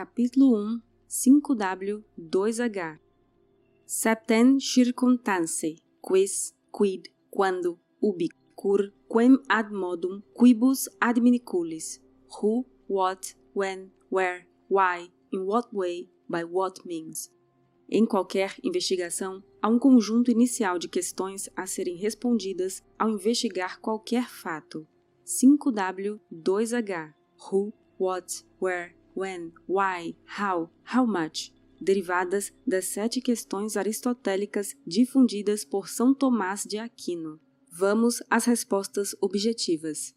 Capítulo 1 5W2H Septem circumstantiae, quis, quid, quando, ubi, cur, quem ad modum, quibus adminiculis, who, what, when, where, why, in what way, by what means. Em qualquer investigação, há um conjunto inicial de questões a serem respondidas ao investigar qualquer fato. 5W 2H Who, What, Where, When, Why, How, How much derivadas das sete questões aristotélicas difundidas por São Tomás de Aquino. Vamos às respostas objetivas.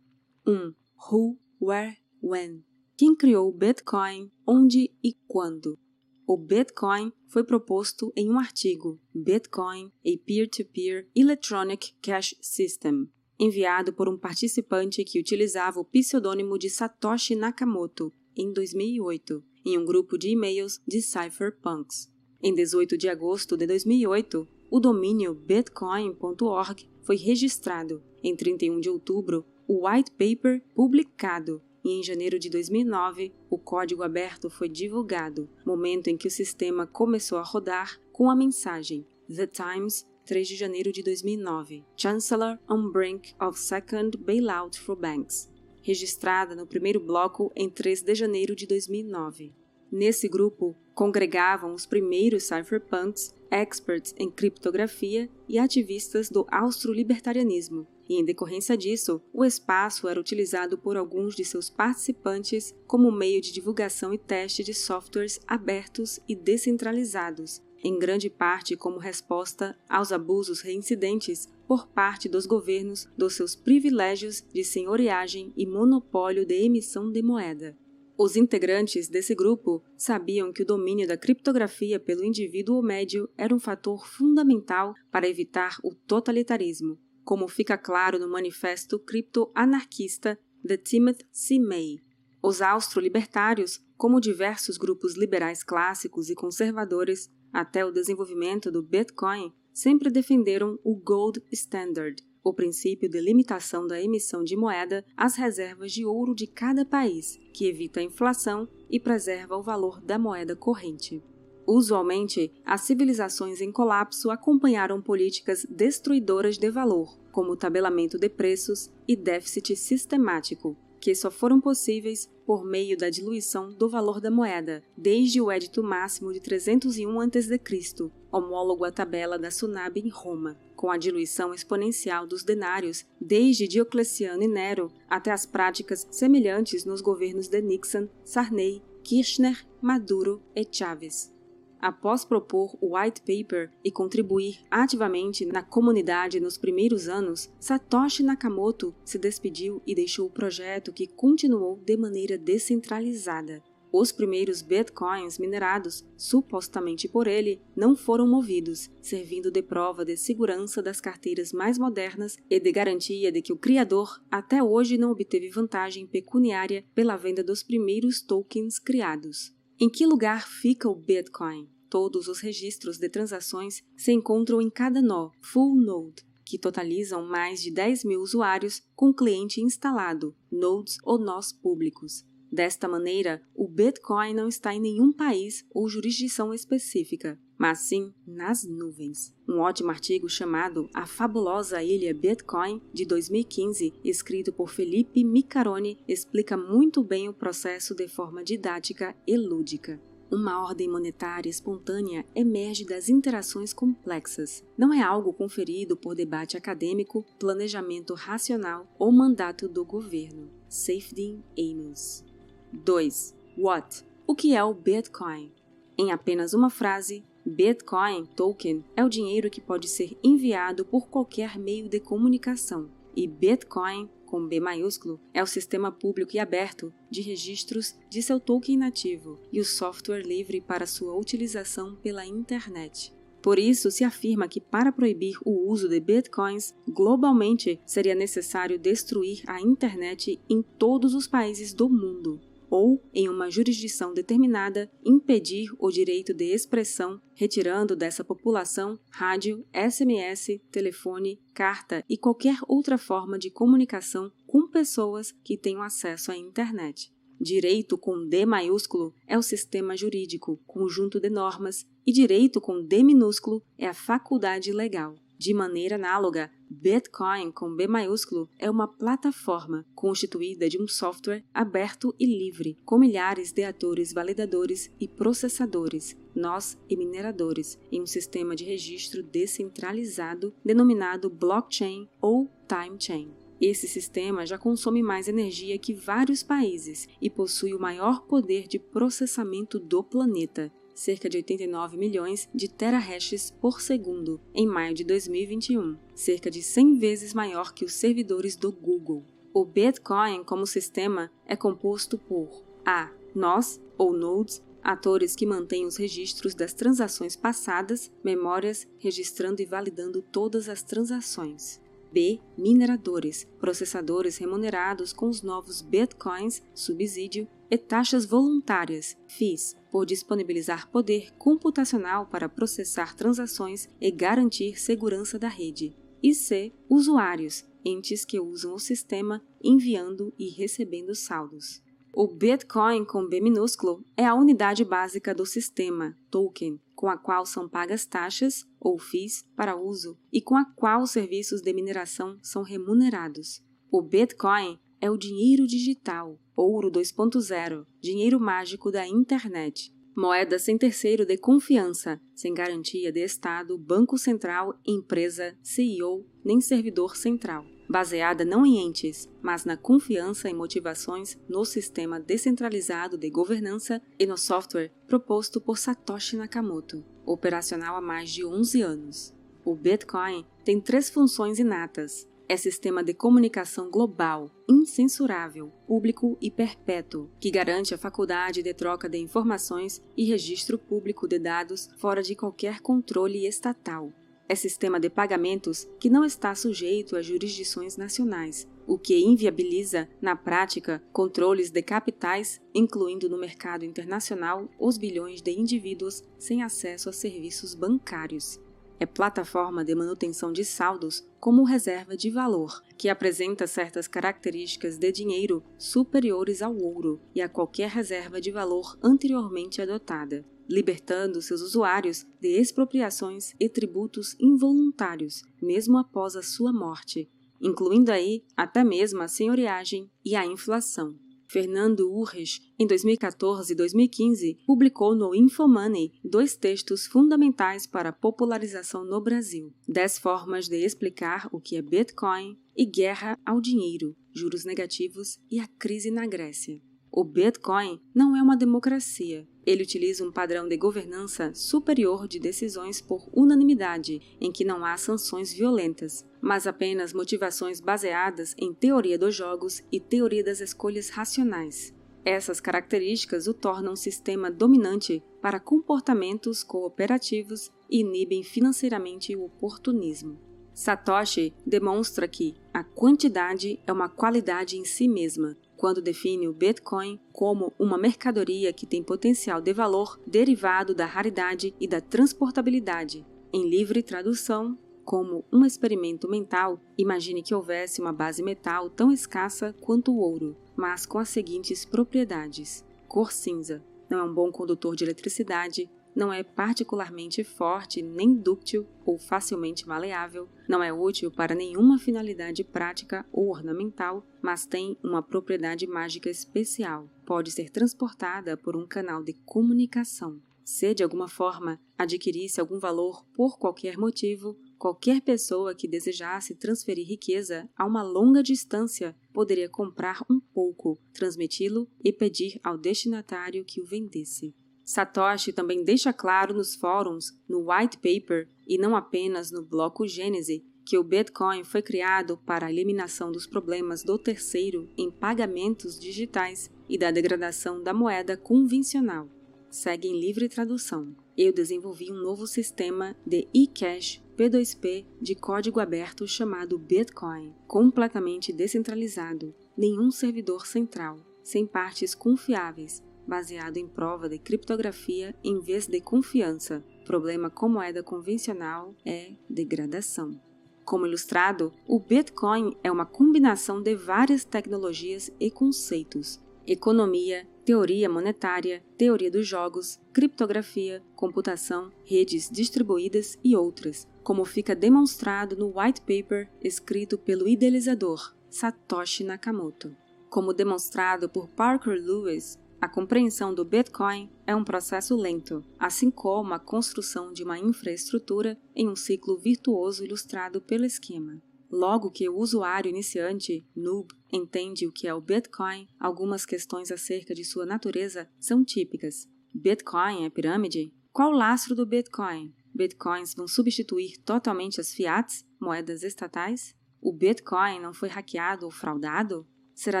1. Um, who, where, when. Quem criou o Bitcoin, onde e quando? O Bitcoin foi proposto em um artigo Bitcoin, a Peer-to-Peer -peer Electronic Cash System, enviado por um participante que utilizava o pseudônimo de Satoshi Nakamoto em 2008, em um grupo de e-mails de cypherpunks. Em 18 de agosto de 2008, o domínio bitcoin.org foi registrado. Em 31 de outubro, o white paper publicado e em janeiro de 2009 o código aberto foi divulgado, momento em que o sistema começou a rodar com a mensagem The Times 3 de janeiro de 2009, Chancellor on brink of second bailout for banks, registrada no primeiro bloco em 3 de janeiro de 2009. Nesse grupo congregavam os primeiros cypherpunks, experts em criptografia e ativistas do austro-libertarianismo, e em decorrência disso, o espaço era utilizado por alguns de seus participantes como meio de divulgação e teste de softwares abertos e descentralizados, em grande parte como resposta aos abusos reincidentes por parte dos governos dos seus privilégios de senhoriagem e monopólio de emissão de moeda. Os integrantes desse grupo sabiam que o domínio da criptografia pelo indivíduo médio era um fator fundamental para evitar o totalitarismo, como fica claro no manifesto criptoanarquista de Timothy C. May. Os austro-libertários, como diversos grupos liberais clássicos e conservadores, até o desenvolvimento do Bitcoin, sempre defenderam o Gold Standard, o princípio de limitação da emissão de moeda às reservas de ouro de cada país, que evita a inflação e preserva o valor da moeda corrente. Usualmente, as civilizações em colapso acompanharam políticas destruidoras de valor, como tabelamento de preços e déficit sistemático, que só foram possíveis por meio da diluição do valor da moeda, desde o Edito Máximo de 301 a.C., homólogo à tabela da Sunab em Roma, com a diluição exponencial dos denários, desde Diocleciano e Nero até as práticas semelhantes nos governos de Nixon, Sarney, Kirchner, Maduro e Chávez. Após propor o white paper e contribuir ativamente na comunidade nos primeiros anos, Satoshi Nakamoto se despediu e deixou o projeto que continuou de maneira descentralizada. Os primeiros bitcoins minerados, supostamente por ele, não foram movidos, servindo de prova de segurança das carteiras mais modernas e de garantia de que o criador até hoje não obteve vantagem pecuniária pela venda dos primeiros tokens criados. Em que lugar fica o Bitcoin? Todos os registros de transações se encontram em cada nó, full node, que totalizam mais de 10 mil usuários com cliente instalado, nodes ou nós públicos. Desta maneira, o Bitcoin não está em nenhum país ou jurisdição específica, mas sim nas nuvens. Um ótimo artigo chamado A Fabulosa Ilha Bitcoin, de 2015, escrito por Felipe Micaroni, explica muito bem o processo de forma didática e lúdica. Uma ordem monetária espontânea emerge das interações complexas. Não é algo conferido por debate acadêmico, planejamento racional ou mandato do governo. Safedin Amos. 2. What? O que é o Bitcoin? Em apenas uma frase, Bitcoin token é o dinheiro que pode ser enviado por qualquer meio de comunicação, e Bitcoin, com B maiúsculo, é o sistema público e aberto de registros de seu token nativo e o software livre para sua utilização pela internet. Por isso, se afirma que para proibir o uso de bitcoins globalmente seria necessário destruir a internet em todos os países do mundo ou, em uma jurisdição determinada, impedir o direito de expressão, retirando dessa população rádio, SMS, telefone, carta e qualquer outra forma de comunicação com pessoas que tenham acesso à internet. Direito com D maiúsculo é o sistema jurídico, conjunto de normas, e direito com D minúsculo é a faculdade legal. De maneira análoga, Bitcoin com B maiúsculo é uma plataforma constituída de um software aberto e livre, com milhares de atores validadores e processadores, nós e mineradores, em um sistema de registro descentralizado denominado blockchain ou time chain. Esse sistema já consome mais energia que vários países e possui o maior poder de processamento do planeta, cerca de 89 milhões de terahashes por segundo em maio de 2021, cerca de 100 vezes maior que os servidores do Google. O Bitcoin como sistema é composto por a. nós ou nodes atores que mantêm os registros das transações passadas, memórias, registrando e validando todas as transações. B. Mineradores, processadores remunerados com os novos bitcoins, subsídio e taxas voluntárias, FIIs, por disponibilizar poder computacional para processar transações e garantir segurança da rede. E C. Usuários, entes que usam o sistema enviando e recebendo saldos. O Bitcoin com B minúsculo é a unidade básica do sistema, token, com a qual são pagas taxas ou FIIs para uso e com a qual os serviços de mineração são remunerados. O Bitcoin é o dinheiro digital, ouro 2.0, dinheiro mágico da internet. Moeda sem terceiro de confiança, sem garantia de Estado, Banco Central, empresa, CEO, nem servidor central baseada não em entes, mas na confiança e motivações no sistema descentralizado de governança e no software proposto por Satoshi Nakamoto, operacional há mais de 11 anos. O Bitcoin tem três funções inatas. É sistema de comunicação global, incensurável, público e perpétuo, que garante a faculdade de troca de informações e registro público de dados fora de qualquer controle estatal, é sistema de pagamentos que não está sujeito a jurisdições nacionais, o que inviabiliza, na prática, controles de capitais, incluindo no mercado internacional os bilhões de indivíduos sem acesso a serviços bancários. É plataforma de manutenção de saldos como reserva de valor, que apresenta certas características de dinheiro superiores ao ouro e a qualquer reserva de valor anteriormente adotada libertando seus usuários de expropriações e tributos involuntários, mesmo após a sua morte, incluindo aí até mesmo a senhoriagem e a inflação. Fernando Urres, em 2014 e 2015, publicou no Infomoney dois textos fundamentais para a popularização no Brasil: 10 formas de explicar o que é Bitcoin e guerra ao dinheiro, juros negativos e a crise na Grécia. O Bitcoin não é uma democracia. Ele utiliza um padrão de governança superior de decisões por unanimidade, em que não há sanções violentas, mas apenas motivações baseadas em teoria dos jogos e teoria das escolhas racionais. Essas características o tornam um sistema dominante para comportamentos cooperativos e inibem financeiramente o oportunismo. Satoshi demonstra que a quantidade é uma qualidade em si mesma, quando define o Bitcoin como uma mercadoria que tem potencial de valor derivado da raridade e da transportabilidade. Em livre tradução, como um experimento mental, imagine que houvesse uma base metal tão escassa quanto o ouro, mas com as seguintes propriedades: cor cinza, não é um bom condutor de eletricidade, não é particularmente forte nem dúctil ou facilmente maleável, não é útil para nenhuma finalidade prática ou ornamental, mas tem uma propriedade mágica especial. Pode ser transportada por um canal de comunicação. Se de alguma forma adquirisse algum valor por qualquer motivo, qualquer pessoa que desejasse transferir riqueza a uma longa distância poderia comprar um pouco, transmiti-lo e pedir ao destinatário que o vendesse. Satoshi também deixa claro nos fóruns, no white paper e não apenas no bloco Gênese que o Bitcoin foi criado para a eliminação dos problemas do terceiro em pagamentos digitais e da degradação da moeda convencional. Segue em livre tradução. Eu desenvolvi um novo sistema de e-cash P2P de código aberto chamado Bitcoin, completamente descentralizado, nenhum servidor central, sem partes confiáveis baseado em prova de criptografia em vez de confiança. problema com moeda convencional é degradação. Como ilustrado, o Bitcoin é uma combinação de várias tecnologias e conceitos. economia, teoria monetária, teoria dos jogos, criptografia, computação, redes distribuídas e outras, como fica demonstrado no white paper escrito pelo idealizador Satoshi Nakamoto. Como demonstrado por Parker Lewis, a compreensão do Bitcoin é um processo lento, assim como a construção de uma infraestrutura em um ciclo virtuoso ilustrado pelo esquema. Logo que o usuário iniciante, noob, entende o que é o Bitcoin, algumas questões acerca de sua natureza são típicas. Bitcoin é pirâmide? Qual o lastro do Bitcoin? Bitcoins vão substituir totalmente as fiats, moedas estatais? O Bitcoin não foi hackeado ou fraudado? Será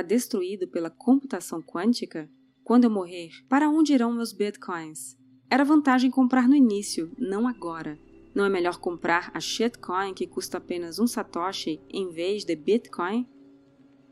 destruído pela computação quântica? Quando eu morrer, para onde irão meus bitcoins? Era vantagem comprar no início, não agora. Não é melhor comprar a shitcoin que custa apenas um satoshi em vez de bitcoin?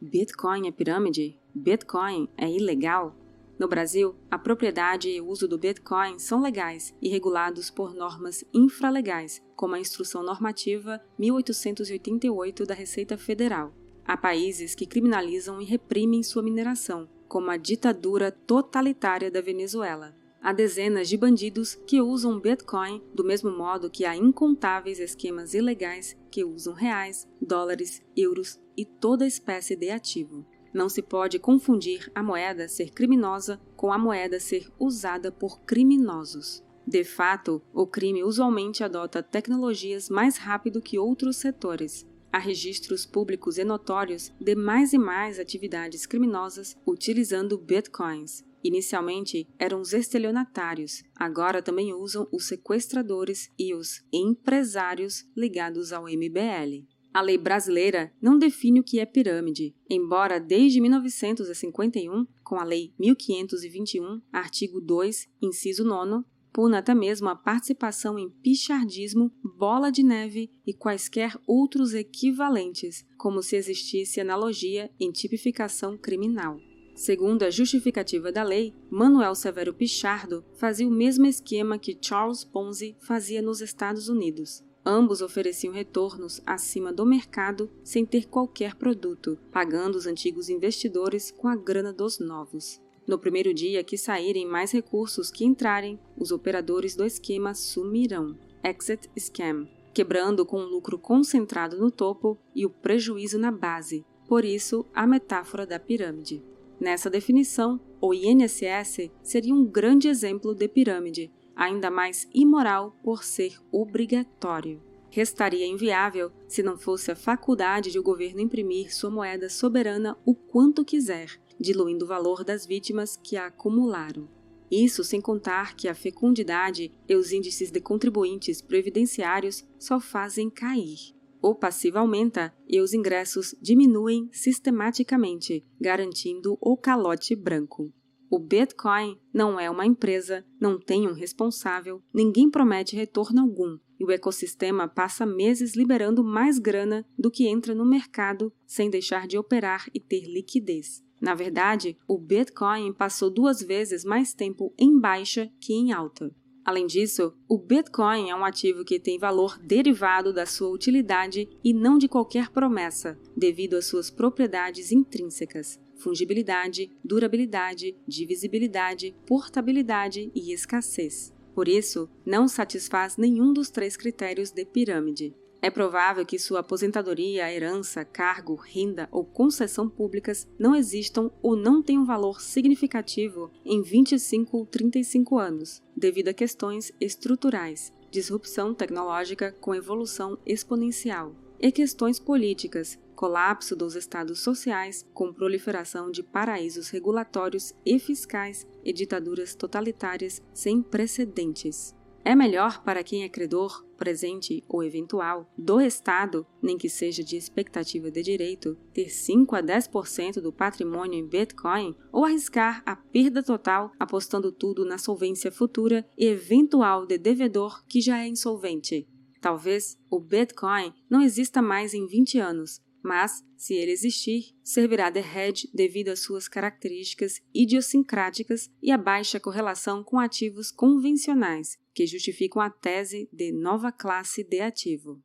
Bitcoin é pirâmide? Bitcoin é ilegal? No Brasil, a propriedade e o uso do Bitcoin são legais e regulados por normas infralegais, como a Instrução Normativa 1888 da Receita Federal. Há países que criminalizam e reprimem sua mineração, como a ditadura totalitária da Venezuela. Há dezenas de bandidos que usam Bitcoin do mesmo modo que há incontáveis esquemas ilegais que usam reais, dólares, euros e toda espécie de ativo. Não se pode confundir a moeda ser criminosa com a moeda ser usada por criminosos. De fato, o crime usualmente adota tecnologias mais rápido que outros setores, Há registros públicos e notórios de mais e mais atividades criminosas utilizando bitcoins. Inicialmente eram os estelionatários, agora também usam os sequestradores e os empresários ligados ao MBL. A lei brasileira não define o que é pirâmide, embora desde 1951, com a Lei 1521, artigo 2, inciso 9, puna até mesmo a participação em pichardismo, bola de neve e quaisquer outros equivalentes, como se existisse analogia em tipificação criminal. Segundo a justificativa da lei, Manuel Severo Pichardo fazia o mesmo esquema que Charles Ponzi fazia nos Estados Unidos. Ambos ofereciam retornos acima do mercado sem ter qualquer produto, pagando os antigos investidores com a grana dos novos. No primeiro dia que saírem mais recursos que entrarem, os operadores do esquema sumirão. Exit Scam, quebrando com o lucro concentrado no topo e o prejuízo na base. Por isso, a metáfora da pirâmide. Nessa definição, o INSS seria um grande exemplo de pirâmide, ainda mais imoral por ser obrigatório. Restaria inviável se não fosse a faculdade de o governo imprimir sua moeda soberana o quanto quiser, diluindo o valor das vítimas que a acumularam. Isso sem contar que a fecundidade e os índices de contribuintes previdenciários só fazem cair. O passivo aumenta e os ingressos diminuem sistematicamente, garantindo o calote branco. O Bitcoin não é uma empresa, não tem um responsável, ninguém promete retorno algum, e o ecossistema passa meses liberando mais grana do que entra no mercado sem deixar de operar e ter liquidez. Na verdade, o Bitcoin passou duas vezes mais tempo em baixa que em alta. Além disso, o Bitcoin é um ativo que tem valor derivado da sua utilidade e não de qualquer promessa, devido às suas propriedades intrínsecas: fungibilidade, durabilidade, divisibilidade, portabilidade e escassez. Por isso, não satisfaz nenhum dos três critérios de pirâmide. É provável que sua aposentadoria, herança, cargo, renda ou concessão públicas não existam ou não tenham valor significativo em 25 ou 35 anos, devido a questões estruturais, disrupção tecnológica com evolução exponencial, e questões políticas, colapso dos estados sociais com proliferação de paraísos regulatórios e fiscais e ditaduras totalitárias sem precedentes. É melhor para quem é credor, presente ou eventual, do Estado, nem que seja de expectativa de direito, ter 5 a 10% do patrimônio em Bitcoin ou arriscar a perda total apostando tudo na solvência futura e eventual de devedor que já é insolvente. Talvez o Bitcoin não exista mais em 20 anos, mas, se ele existir, servirá de hedge devido às suas características idiosincráticas e à baixa correlação com ativos convencionais, que justificam a tese de nova classe de ativo.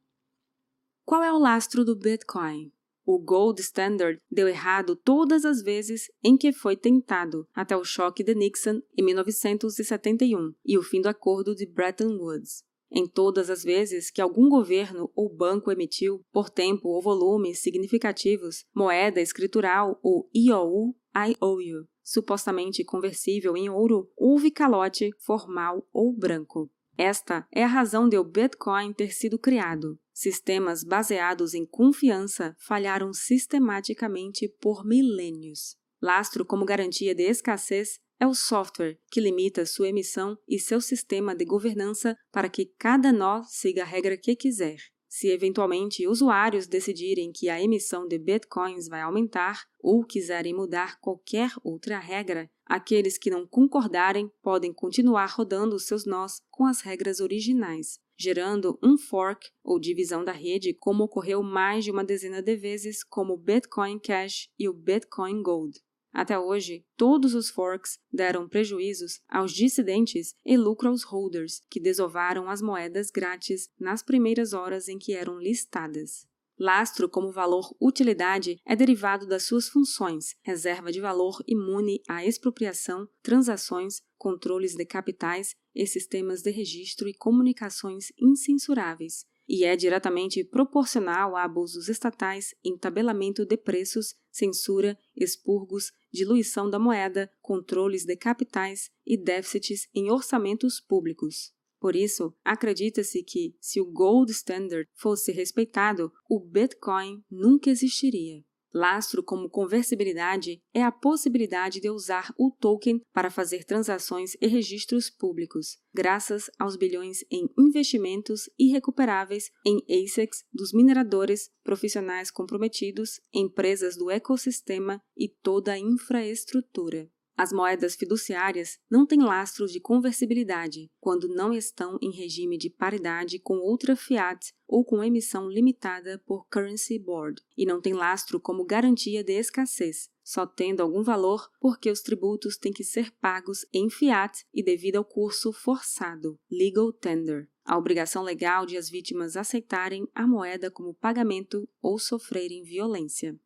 Qual é o lastro do Bitcoin? O Gold Standard deu errado todas as vezes em que foi tentado, até o choque de Nixon em 1971 e o fim do acordo de Bretton Woods. Em todas as vezes que algum governo ou banco emitiu, por tempo ou volume significativos, moeda escritural ou IOU, IOU, supostamente conversível em ouro, houve calote formal ou branco. Esta é a razão de o Bitcoin ter sido criado. Sistemas baseados em confiança falharam sistematicamente por milênios. Lastro como garantia de escassez é o software que limita sua emissão e seu sistema de governança para que cada nó siga a regra que quiser. Se eventualmente usuários decidirem que a emissão de bitcoins vai aumentar ou quiserem mudar qualquer outra regra, aqueles que não concordarem podem continuar rodando seus nós com as regras originais, gerando um fork ou divisão da rede, como ocorreu mais de uma dezena de vezes, como o Bitcoin Cash e o Bitcoin Gold. Até hoje, todos os forks deram prejuízos aos dissidentes e lucro aos holders, que desovaram as moedas grátis nas primeiras horas em que eram listadas. Lastro como valor-utilidade é derivado das suas funções, reserva de valor imune à expropriação, transações, controles de capitais e sistemas de registro e comunicações incensuráveis, e é diretamente proporcional a abusos estatais em tabelamento de preços, censura, expurgos, diluição da moeda, controles de capitais e déficits em orçamentos públicos. Por isso, acredita-se que, se o Gold Standard fosse respeitado, o Bitcoin nunca existiria. Lastro como conversibilidade é a possibilidade de usar o token para fazer transações e registros públicos, graças aos bilhões em investimentos irrecuperáveis em ASICs dos mineradores, profissionais comprometidos, empresas do ecossistema e toda a infraestrutura. As moedas fiduciárias não têm lastros de conversibilidade quando não estão em regime de paridade com outra fiat ou com emissão limitada por Currency Board, e não têm lastro como garantia de escassez, só tendo algum valor porque os tributos têm que ser pagos em fiat e devido ao curso forçado, legal tender, a obrigação legal de as vítimas aceitarem a moeda como pagamento ou sofrerem violência.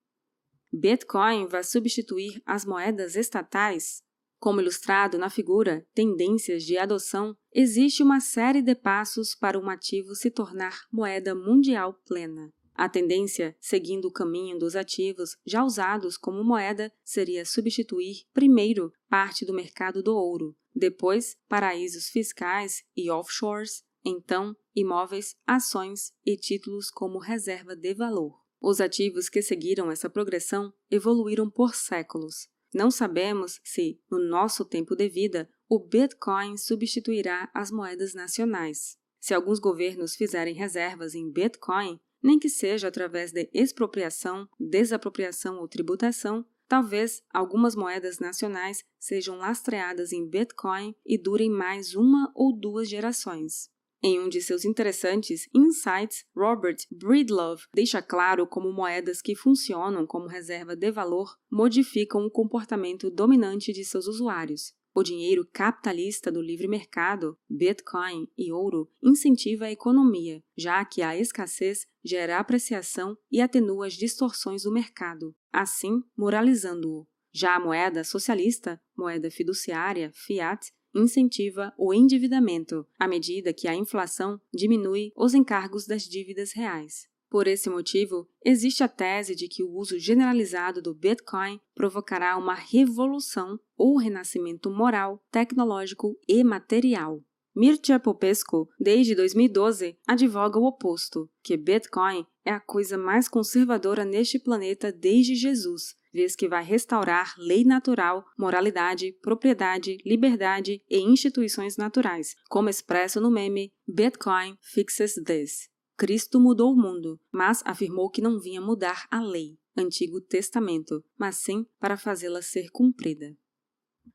Bitcoin vai substituir as moedas estatais? Como ilustrado na figura Tendências de Adoção, existe uma série de passos para um ativo se tornar moeda mundial plena. A tendência, seguindo o caminho dos ativos já usados como moeda, seria substituir, primeiro, parte do mercado do ouro, depois, paraísos fiscais e offshores, então, imóveis, ações e títulos como reserva de valor. Os ativos que seguiram essa progressão evoluíram por séculos. Não sabemos se, no nosso tempo de vida, o Bitcoin substituirá as moedas nacionais. Se alguns governos fizerem reservas em Bitcoin, nem que seja através de expropriação, desapropriação ou tributação, talvez algumas moedas nacionais sejam lastreadas em Bitcoin e durem mais uma ou duas gerações. Em um de seus interessantes insights, Robert Breedlove deixa claro como moedas que funcionam como reserva de valor modificam o comportamento dominante de seus usuários. O dinheiro capitalista do livre mercado, Bitcoin e ouro, incentiva a economia, já que a escassez gera apreciação e atenua as distorções do mercado, assim moralizando-o. Já a moeda socialista, moeda fiduciária, fiat, incentiva o endividamento, à medida que a inflação diminui os encargos das dívidas reais. Por esse motivo, existe a tese de que o uso generalizado do Bitcoin provocará uma revolução ou renascimento moral, tecnológico e material. Mircea Popescu, desde 2012, advoga o oposto, que Bitcoin é a coisa mais conservadora neste planeta desde Jesus, vez que vai restaurar lei natural, moralidade, propriedade, liberdade e instituições naturais, como expresso no meme Bitcoin Fixes This. Cristo mudou o mundo, mas afirmou que não vinha mudar a lei, Antigo Testamento, mas sim para fazê-la ser cumprida.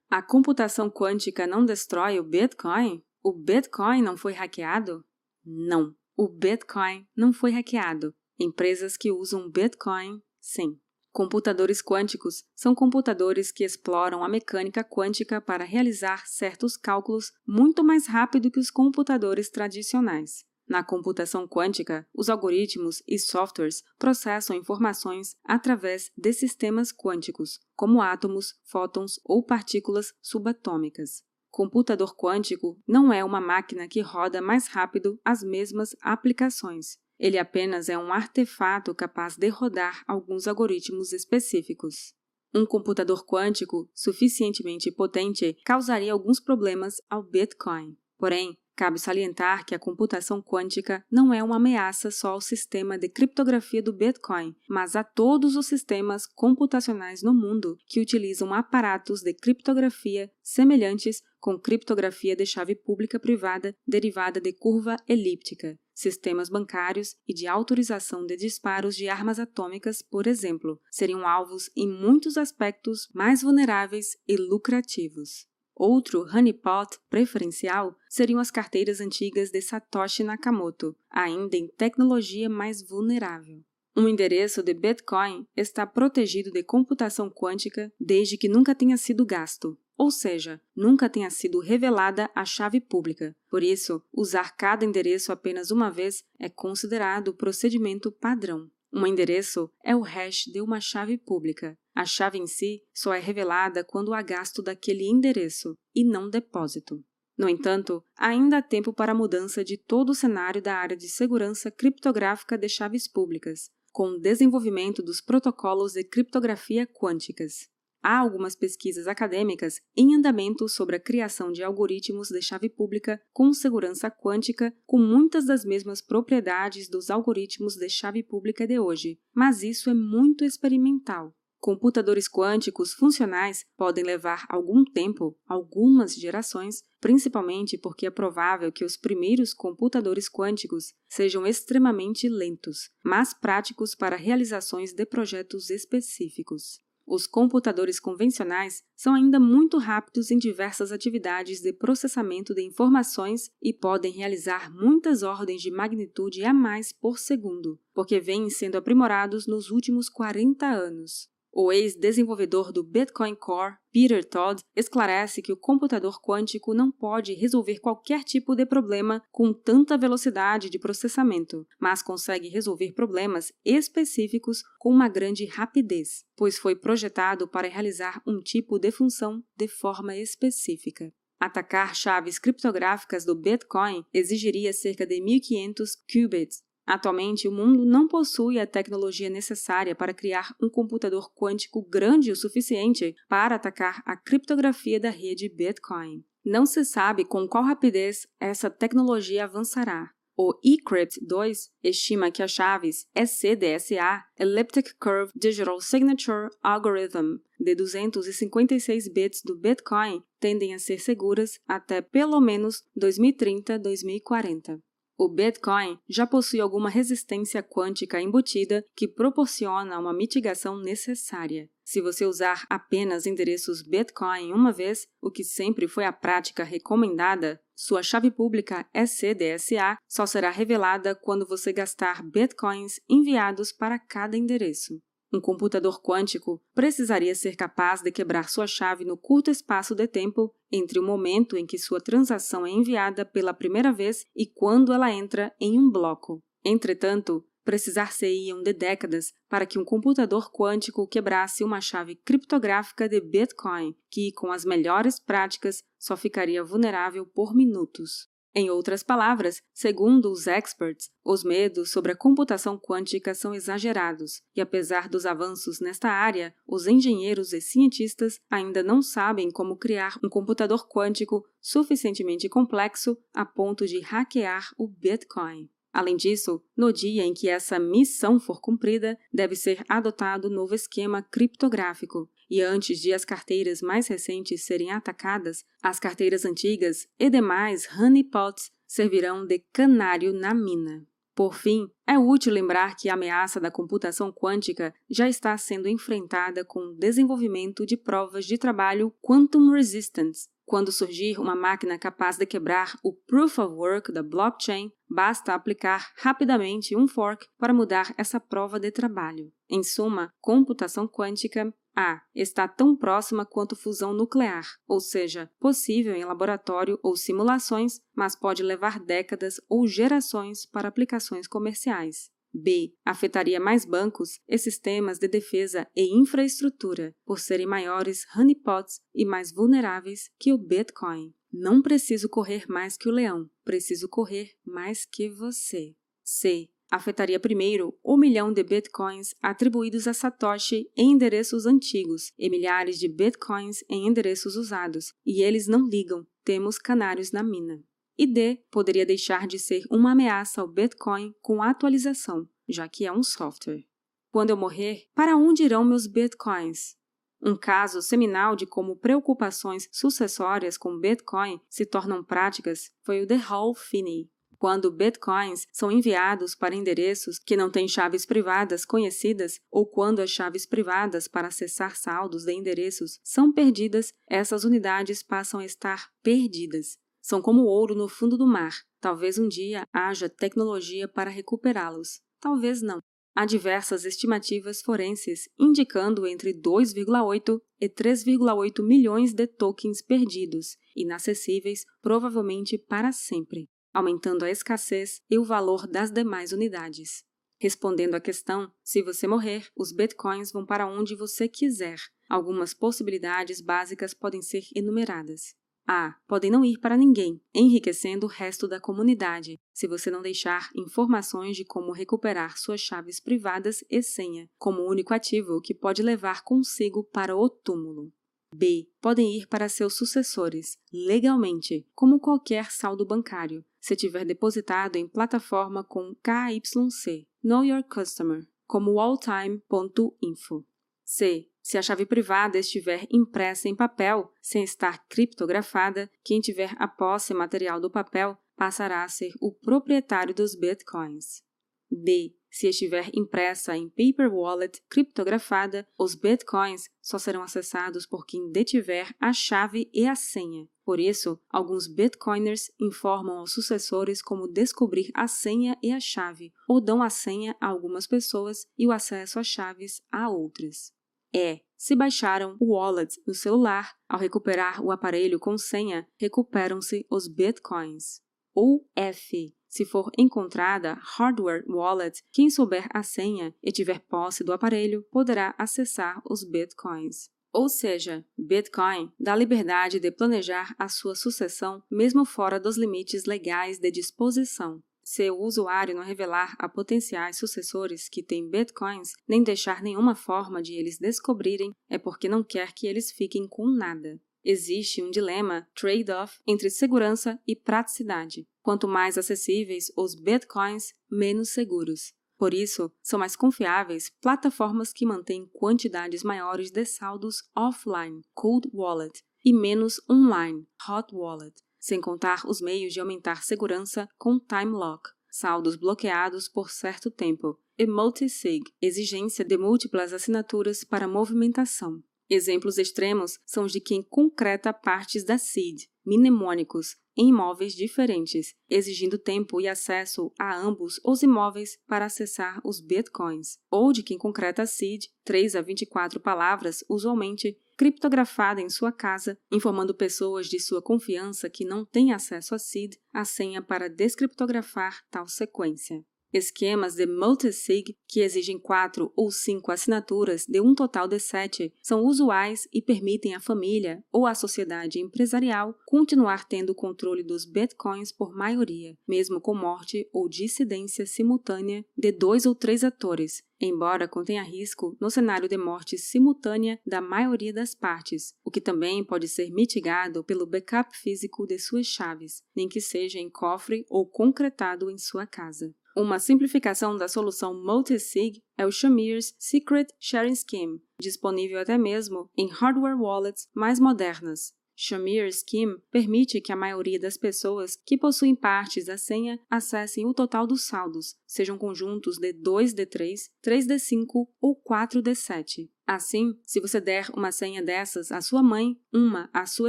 A computação quântica não destrói o Bitcoin? O Bitcoin não foi hackeado? Não, o Bitcoin não foi hackeado. Empresas que usam Bitcoin, sim. Computadores quânticos são computadores que exploram a mecânica quântica para realizar certos cálculos muito mais rápido que os computadores tradicionais. Na computação quântica, os algoritmos e softwares processam informações através de sistemas quânticos, como átomos, fótons ou partículas subatômicas. Computador quântico não é uma máquina que roda mais rápido as mesmas aplicações. Ele apenas é um artefato capaz de rodar alguns algoritmos específicos. Um computador quântico suficientemente potente causaria alguns problemas ao Bitcoin. Porém, Cabe salientar que a computação quântica não é uma ameaça só ao sistema de criptografia do Bitcoin, mas a todos os sistemas computacionais no mundo que utilizam aparatos de criptografia semelhantes com criptografia de chave pública privada derivada de curva elíptica, sistemas bancários e de autorização de disparos de armas atômicas, por exemplo, seriam alvos em muitos aspectos mais vulneráveis e lucrativos. Outro honeypot preferencial seriam as carteiras antigas de Satoshi Nakamoto, ainda em tecnologia mais vulnerável. Um endereço de Bitcoin está protegido de computação quântica desde que nunca tenha sido gasto, ou seja, nunca tenha sido revelada a chave pública. Por isso, usar cada endereço apenas uma vez é considerado procedimento padrão. Um endereço é o hash de uma chave pública. A chave em si só é revelada quando há gasto daquele endereço e não depósito. No entanto, ainda há tempo para a mudança de todo o cenário da área de segurança criptográfica de chaves públicas, com o desenvolvimento dos protocolos de criptografia quânticas. Há algumas pesquisas acadêmicas em andamento sobre a criação de algoritmos de chave pública com segurança quântica, com muitas das mesmas propriedades dos algoritmos de chave pública de hoje, mas isso é muito experimental. Computadores quânticos funcionais podem levar algum tempo, algumas gerações, principalmente porque é provável que os primeiros computadores quânticos sejam extremamente lentos, mas práticos para realizações de projetos específicos. Os computadores convencionais são ainda muito rápidos em diversas atividades de processamento de informações e podem realizar muitas ordens de magnitude a mais por segundo, porque vêm sendo aprimorados nos últimos 40 anos. O ex-desenvolvedor do Bitcoin Core, Peter Todd, esclarece que o computador quântico não pode resolver qualquer tipo de problema com tanta velocidade de processamento, mas consegue resolver problemas específicos com uma grande rapidez, pois foi projetado para realizar um tipo de função de forma específica. Atacar chaves criptográficas do Bitcoin exigiria cerca de 1500 qubits, Atualmente, o mundo não possui a tecnologia necessária para criar um computador quântico grande o suficiente para atacar a criptografia da rede Bitcoin. Não se sabe com qual rapidez essa tecnologia avançará. O eCrypt 2 estima que as chaves ECDSA, Elliptic Curve Digital Signature Algorithm, de 256 bits do Bitcoin, tendem a ser seguras até pelo menos 2030-2040. O Bitcoin já possui alguma resistência quântica embutida que proporciona uma mitigação necessária. Se você usar apenas endereços Bitcoin uma vez, o que sempre foi a prática recomendada, sua chave pública SCDSA só será revelada quando você gastar Bitcoins enviados para cada endereço. Um computador quântico precisaria ser capaz de quebrar sua chave no curto espaço de tempo entre o momento em que sua transação é enviada pela primeira vez e quando ela entra em um bloco. Entretanto, precisar-se-iam de décadas para que um computador quântico quebrasse uma chave criptográfica de Bitcoin, que, com as melhores práticas, só ficaria vulnerável por minutos. Em outras palavras, segundo os experts, os medos sobre a computação quântica são exagerados, e apesar dos avanços nesta área, os engenheiros e cientistas ainda não sabem como criar um computador quântico suficientemente complexo a ponto de hackear o Bitcoin. Além disso, no dia em que essa missão for cumprida, deve ser adotado novo esquema criptográfico, e antes de as carteiras mais recentes serem atacadas, as carteiras antigas e demais honeypots servirão de canário na mina. Por fim, é útil lembrar que a ameaça da computação quântica já está sendo enfrentada com o desenvolvimento de provas de trabalho quantum resistance. Quando surgir uma máquina capaz de quebrar o proof of work da blockchain, basta aplicar rapidamente um fork para mudar essa prova de trabalho. Em suma, computação quântica A. Está tão próxima quanto fusão nuclear, ou seja, possível em laboratório ou simulações, mas pode levar décadas ou gerações para aplicações comerciais. B. Afetaria mais bancos e sistemas de defesa e infraestrutura, por serem maiores honeypots e mais vulneráveis que o Bitcoin. Não preciso correr mais que o leão, preciso correr mais que você. C. Afetaria primeiro o milhão de bitcoins atribuídos a Satoshi em endereços antigos e milhares de bitcoins em endereços usados, e eles não ligam, temos canários na mina e D poderia deixar de ser uma ameaça ao Bitcoin com atualização, já que é um software. Quando eu morrer, para onde irão meus Bitcoins? Um caso seminal de como preocupações sucessórias com Bitcoin se tornam práticas foi o de Hall Finney. Quando bitcoins são enviados para endereços que não têm chaves privadas conhecidas ou quando as chaves privadas para acessar saldos de endereços são perdidas, essas unidades passam a estar perdidas. São como ouro no fundo do mar. Talvez um dia haja tecnologia para recuperá-los. Talvez não. Há diversas estimativas forenses indicando entre 2,8 e 3,8 milhões de tokens perdidos, inacessíveis provavelmente para sempre, aumentando a escassez e o valor das demais unidades. Respondendo à questão, se você morrer, os bitcoins vão para onde você quiser. Algumas possibilidades básicas podem ser enumeradas. A. Podem não ir para ninguém, enriquecendo o resto da comunidade, se você não deixar informações de como recuperar suas chaves privadas e senha, como único ativo que pode levar consigo para o túmulo. B. Podem ir para seus sucessores, legalmente, como qualquer saldo bancário, se tiver depositado em plataforma com KYC, Know Your Customer, como alltime.info. C. Se a chave privada estiver impressa em papel, sem estar criptografada, quem tiver a posse material do papel passará a ser o proprietário dos bitcoins. D. Se estiver impressa em paper wallet criptografada, os bitcoins só serão acessados por quem detiver a chave e a senha. Por isso, alguns bitcoiners informam aos sucessores como descobrir a senha e a chave, ou dão a senha a algumas pessoas e o acesso às chaves a outras é se baixaram o wallet no celular, ao recuperar o aparelho com senha, recuperam-se os bitcoins. Ou F. Se for encontrada hardware wallet, quem souber a senha e tiver posse do aparelho poderá acessar os bitcoins. Ou seja, Bitcoin dá liberdade de planejar a sua sucessão mesmo fora dos limites legais de disposição. Se o usuário não revelar a potenciais sucessores que têm bitcoins, nem deixar nenhuma forma de eles descobrirem, é porque não quer que eles fiquem com nada. Existe um dilema trade-off entre segurança e praticidade. Quanto mais acessíveis os bitcoins, menos seguros. Por isso, são mais confiáveis plataformas que mantêm quantidades maiores de saldos offline, cold wallet, e menos online, hot wallet sem contar os meios de aumentar segurança com time lock, saldos bloqueados por certo tempo, e multisig, exigência de múltiplas assinaturas para movimentação. Exemplos extremos são os de quem concreta partes da seed, mnemônicos, em imóveis diferentes, exigindo tempo e acesso a ambos os imóveis para acessar os bitcoins, ou de quem concreta a seed, 3 a 24 palavras, usualmente criptografada em sua casa, informando pessoas de sua confiança que não têm acesso a SID a senha para descriptografar tal sequência. Esquemas de multisig, que exigem quatro ou cinco assinaturas de um total de sete, são usuais e permitem à família ou à sociedade empresarial continuar tendo o controle dos bitcoins por maioria, mesmo com morte ou dissidência simultânea de dois ou três atores, embora contenha risco no cenário de morte simultânea da maioria das partes, o que também pode ser mitigado pelo backup físico de suas chaves, nem que seja em cofre ou concretado em sua casa. Uma simplificação da solução multisig é o Shamir's Secret Sharing Scheme, disponível até mesmo em hardware wallets mais modernas. Shamir Scheme permite que a maioria das pessoas que possuem partes da senha acessem o total dos saldos, sejam conjuntos de 2D3, 3D5 ou 4D7. Assim, se você der uma senha dessas à sua mãe, uma à sua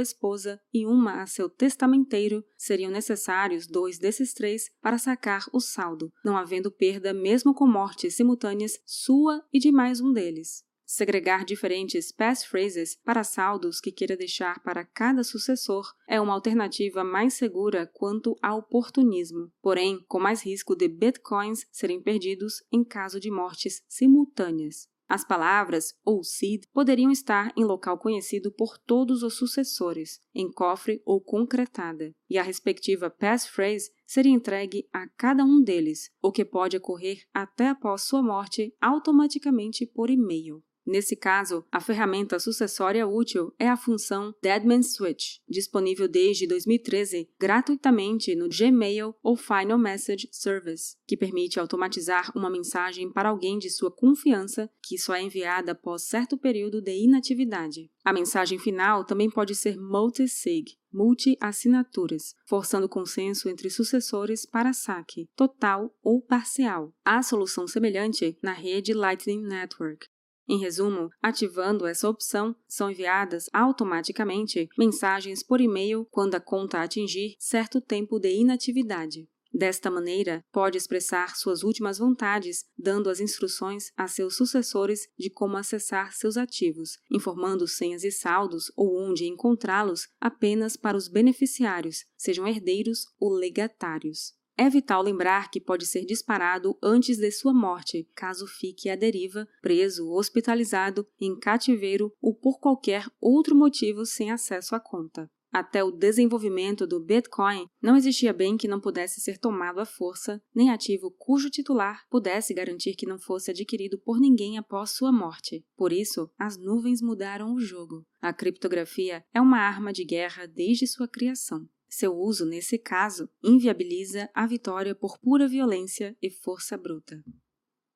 esposa e uma a seu testamenteiro, seriam necessários dois desses três para sacar o saldo, não havendo perda mesmo com mortes simultâneas sua e de mais um deles. Segregar diferentes passphrases para saldos que queira deixar para cada sucessor é uma alternativa mais segura quanto ao oportunismo, porém com mais risco de bitcoins serem perdidos em caso de mortes simultâneas. As palavras ou seed poderiam estar em local conhecido por todos os sucessores, em cofre ou concretada, e a respectiva passphrase seria entregue a cada um deles, o que pode ocorrer até após sua morte automaticamente por e-mail. Nesse caso, a ferramenta sucessória útil é a função Deadman Switch, disponível desde 2013 gratuitamente no Gmail ou Final Message Service, que permite automatizar uma mensagem para alguém de sua confiança que só é enviada após certo período de inatividade. A mensagem final também pode ser multi-sig, multi-assinaturas, forçando consenso entre sucessores para saque, total ou parcial. Há solução semelhante na rede Lightning Network, em resumo, ativando essa opção, são enviadas automaticamente mensagens por e-mail quando a conta atingir certo tempo de inatividade. Desta maneira, pode expressar suas últimas vontades, dando as instruções a seus sucessores de como acessar seus ativos, informando senhas e saldos ou onde encontrá-los apenas para os beneficiários, sejam herdeiros ou legatários. É vital lembrar que pode ser disparado antes de sua morte, caso fique à deriva, preso, hospitalizado, em cativeiro ou por qualquer outro motivo sem acesso à conta. Até o desenvolvimento do Bitcoin, não existia bem que não pudesse ser tomado à força, nem ativo cujo titular pudesse garantir que não fosse adquirido por ninguém após sua morte. Por isso, as nuvens mudaram o jogo. A criptografia é uma arma de guerra desde sua criação. Seu uso, nesse caso, inviabiliza a vitória por pura violência e força bruta.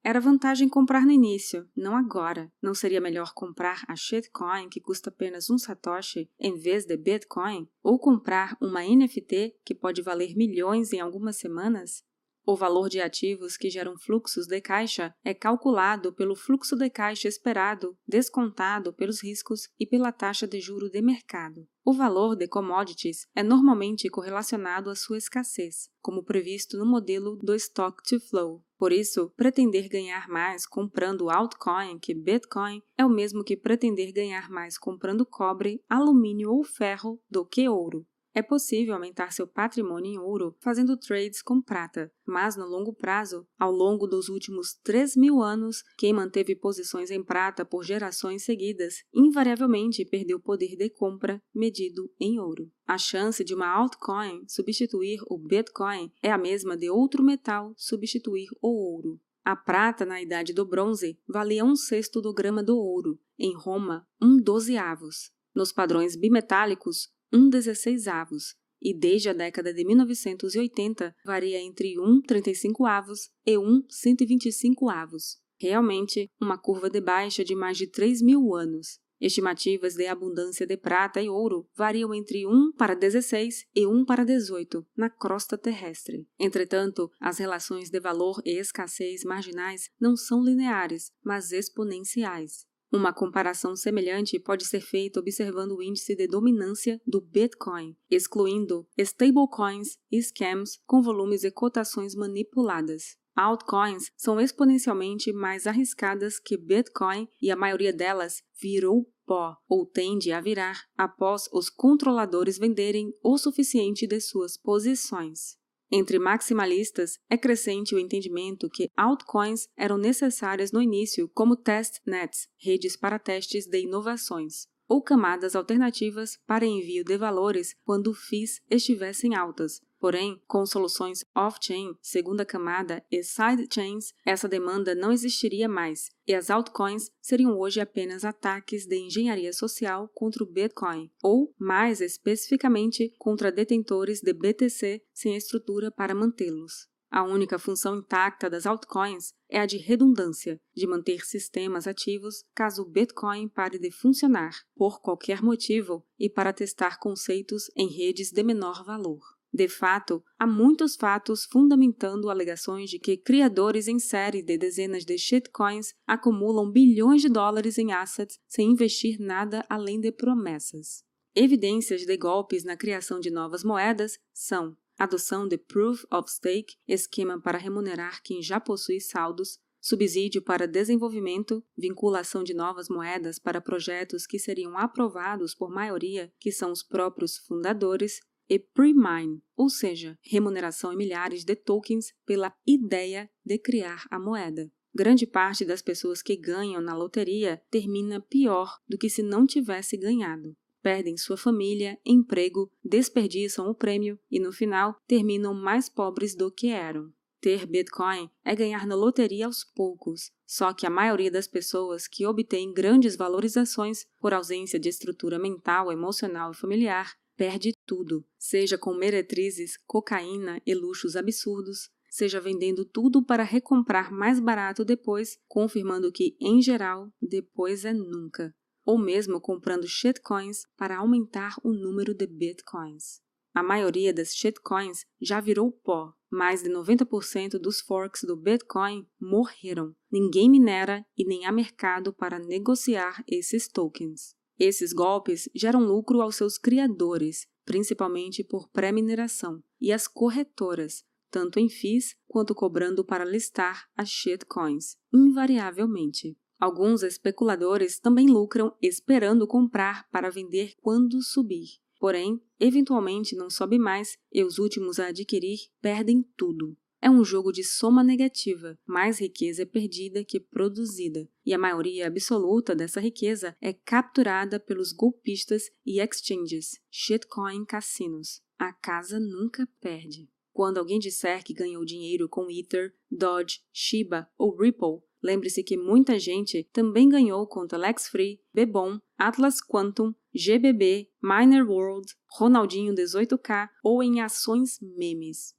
Era vantagem comprar no início, não agora. Não seria melhor comprar a shitcoin que custa apenas um satoshi em vez de Bitcoin? Ou comprar uma NFT que pode valer milhões em algumas semanas? O valor de ativos que geram fluxos de caixa é calculado pelo fluxo de caixa esperado, descontado pelos riscos e pela taxa de juro de mercado. O valor de commodities é normalmente correlacionado à sua escassez, como previsto no modelo do Stock to Flow. Por isso, pretender ganhar mais comprando altcoin que Bitcoin é o mesmo que pretender ganhar mais comprando cobre, alumínio ou ferro do que ouro. É possível aumentar seu patrimônio em ouro fazendo trades com prata, mas no longo prazo, ao longo dos últimos 3 mil anos, quem manteve posições em prata por gerações seguidas invariavelmente perdeu poder de compra medido em ouro. A chance de uma altcoin substituir o Bitcoin é a mesma de outro metal substituir o ouro. A prata na idade do bronze valia um sexto do grama do ouro, em Roma, um dozeavos. Nos padrões bimetálicos, um 16 avos, e desde a década de 1980 varia entre 1 35 avos e 1 125 avos. Realmente, uma curva de baixa de mais de 3 mil anos. Estimativas de abundância de prata e ouro variam entre 1 para 16 e 1 para 18 na crosta terrestre. Entretanto, as relações de valor e escassez marginais não são lineares, mas exponenciais. Uma comparação semelhante pode ser feita observando o índice de dominância do Bitcoin, excluindo stablecoins e scams com volumes e cotações manipuladas. Altcoins são exponencialmente mais arriscadas que Bitcoin e a maioria delas virou pó ou tende a virar após os controladores venderem o suficiente de suas posições. Entre maximalistas, é crescente o entendimento que altcoins eram necessárias no início como testnets, redes para testes de inovações, ou camadas alternativas para envio de valores quando FIIs estivessem altas, Porém, com soluções off-chain, segunda camada e sidechains, essa demanda não existiria mais e as altcoins seriam hoje apenas ataques de engenharia social contra o Bitcoin, ou, mais especificamente, contra detentores de BTC sem estrutura para mantê-los. A única função intacta das altcoins é a de redundância, de manter sistemas ativos caso o Bitcoin pare de funcionar, por qualquer motivo, e para testar conceitos em redes de menor valor. De fato, há muitos fatos fundamentando alegações de que criadores em série de dezenas de shitcoins acumulam bilhões de dólares em assets sem investir nada além de promessas. Evidências de golpes na criação de novas moedas são adoção de Proof of Stake, esquema para remunerar quem já possui saldos, subsídio para desenvolvimento, vinculação de novas moedas para projetos que seriam aprovados por maioria, que são os próprios fundadores, e pre-mine, ou seja, remuneração em milhares de tokens pela ideia de criar a moeda. Grande parte das pessoas que ganham na loteria termina pior do que se não tivesse ganhado. Perdem sua família, emprego, desperdiçam o prêmio e, no final, terminam mais pobres do que eram. Ter Bitcoin é ganhar na loteria aos poucos, só que a maioria das pessoas que obtém grandes valorizações por ausência de estrutura mental, emocional e familiar perde tudo, seja com meretrizes, cocaína e luxos absurdos, seja vendendo tudo para recomprar mais barato depois, confirmando que, em geral, depois é nunca, ou mesmo comprando shitcoins para aumentar o número de bitcoins. A maioria das shitcoins já virou pó. Mais de 90% dos forks do Bitcoin morreram. Ninguém minera e nem há mercado para negociar esses tokens. Esses golpes geram lucro aos seus criadores, principalmente por pré-mineração, e às corretoras, tanto em FIIs quanto cobrando para listar as shitcoins, invariavelmente. Alguns especuladores também lucram esperando comprar para vender quando subir. Porém, eventualmente não sobe mais e os últimos a adquirir perdem tudo. É um jogo de soma negativa, mais riqueza é perdida que produzida, e a maioria absoluta dessa riqueza é capturada pelos golpistas e exchanges, shitcoin cassinos. A casa nunca perde. Quando alguém disser que ganhou dinheiro com Ether, Dodge, Shiba ou Ripple, lembre-se que muita gente também ganhou com Telex Free, Bebon, Atlas Quantum, GBB, Miner World, Ronaldinho 18K ou em ações memes.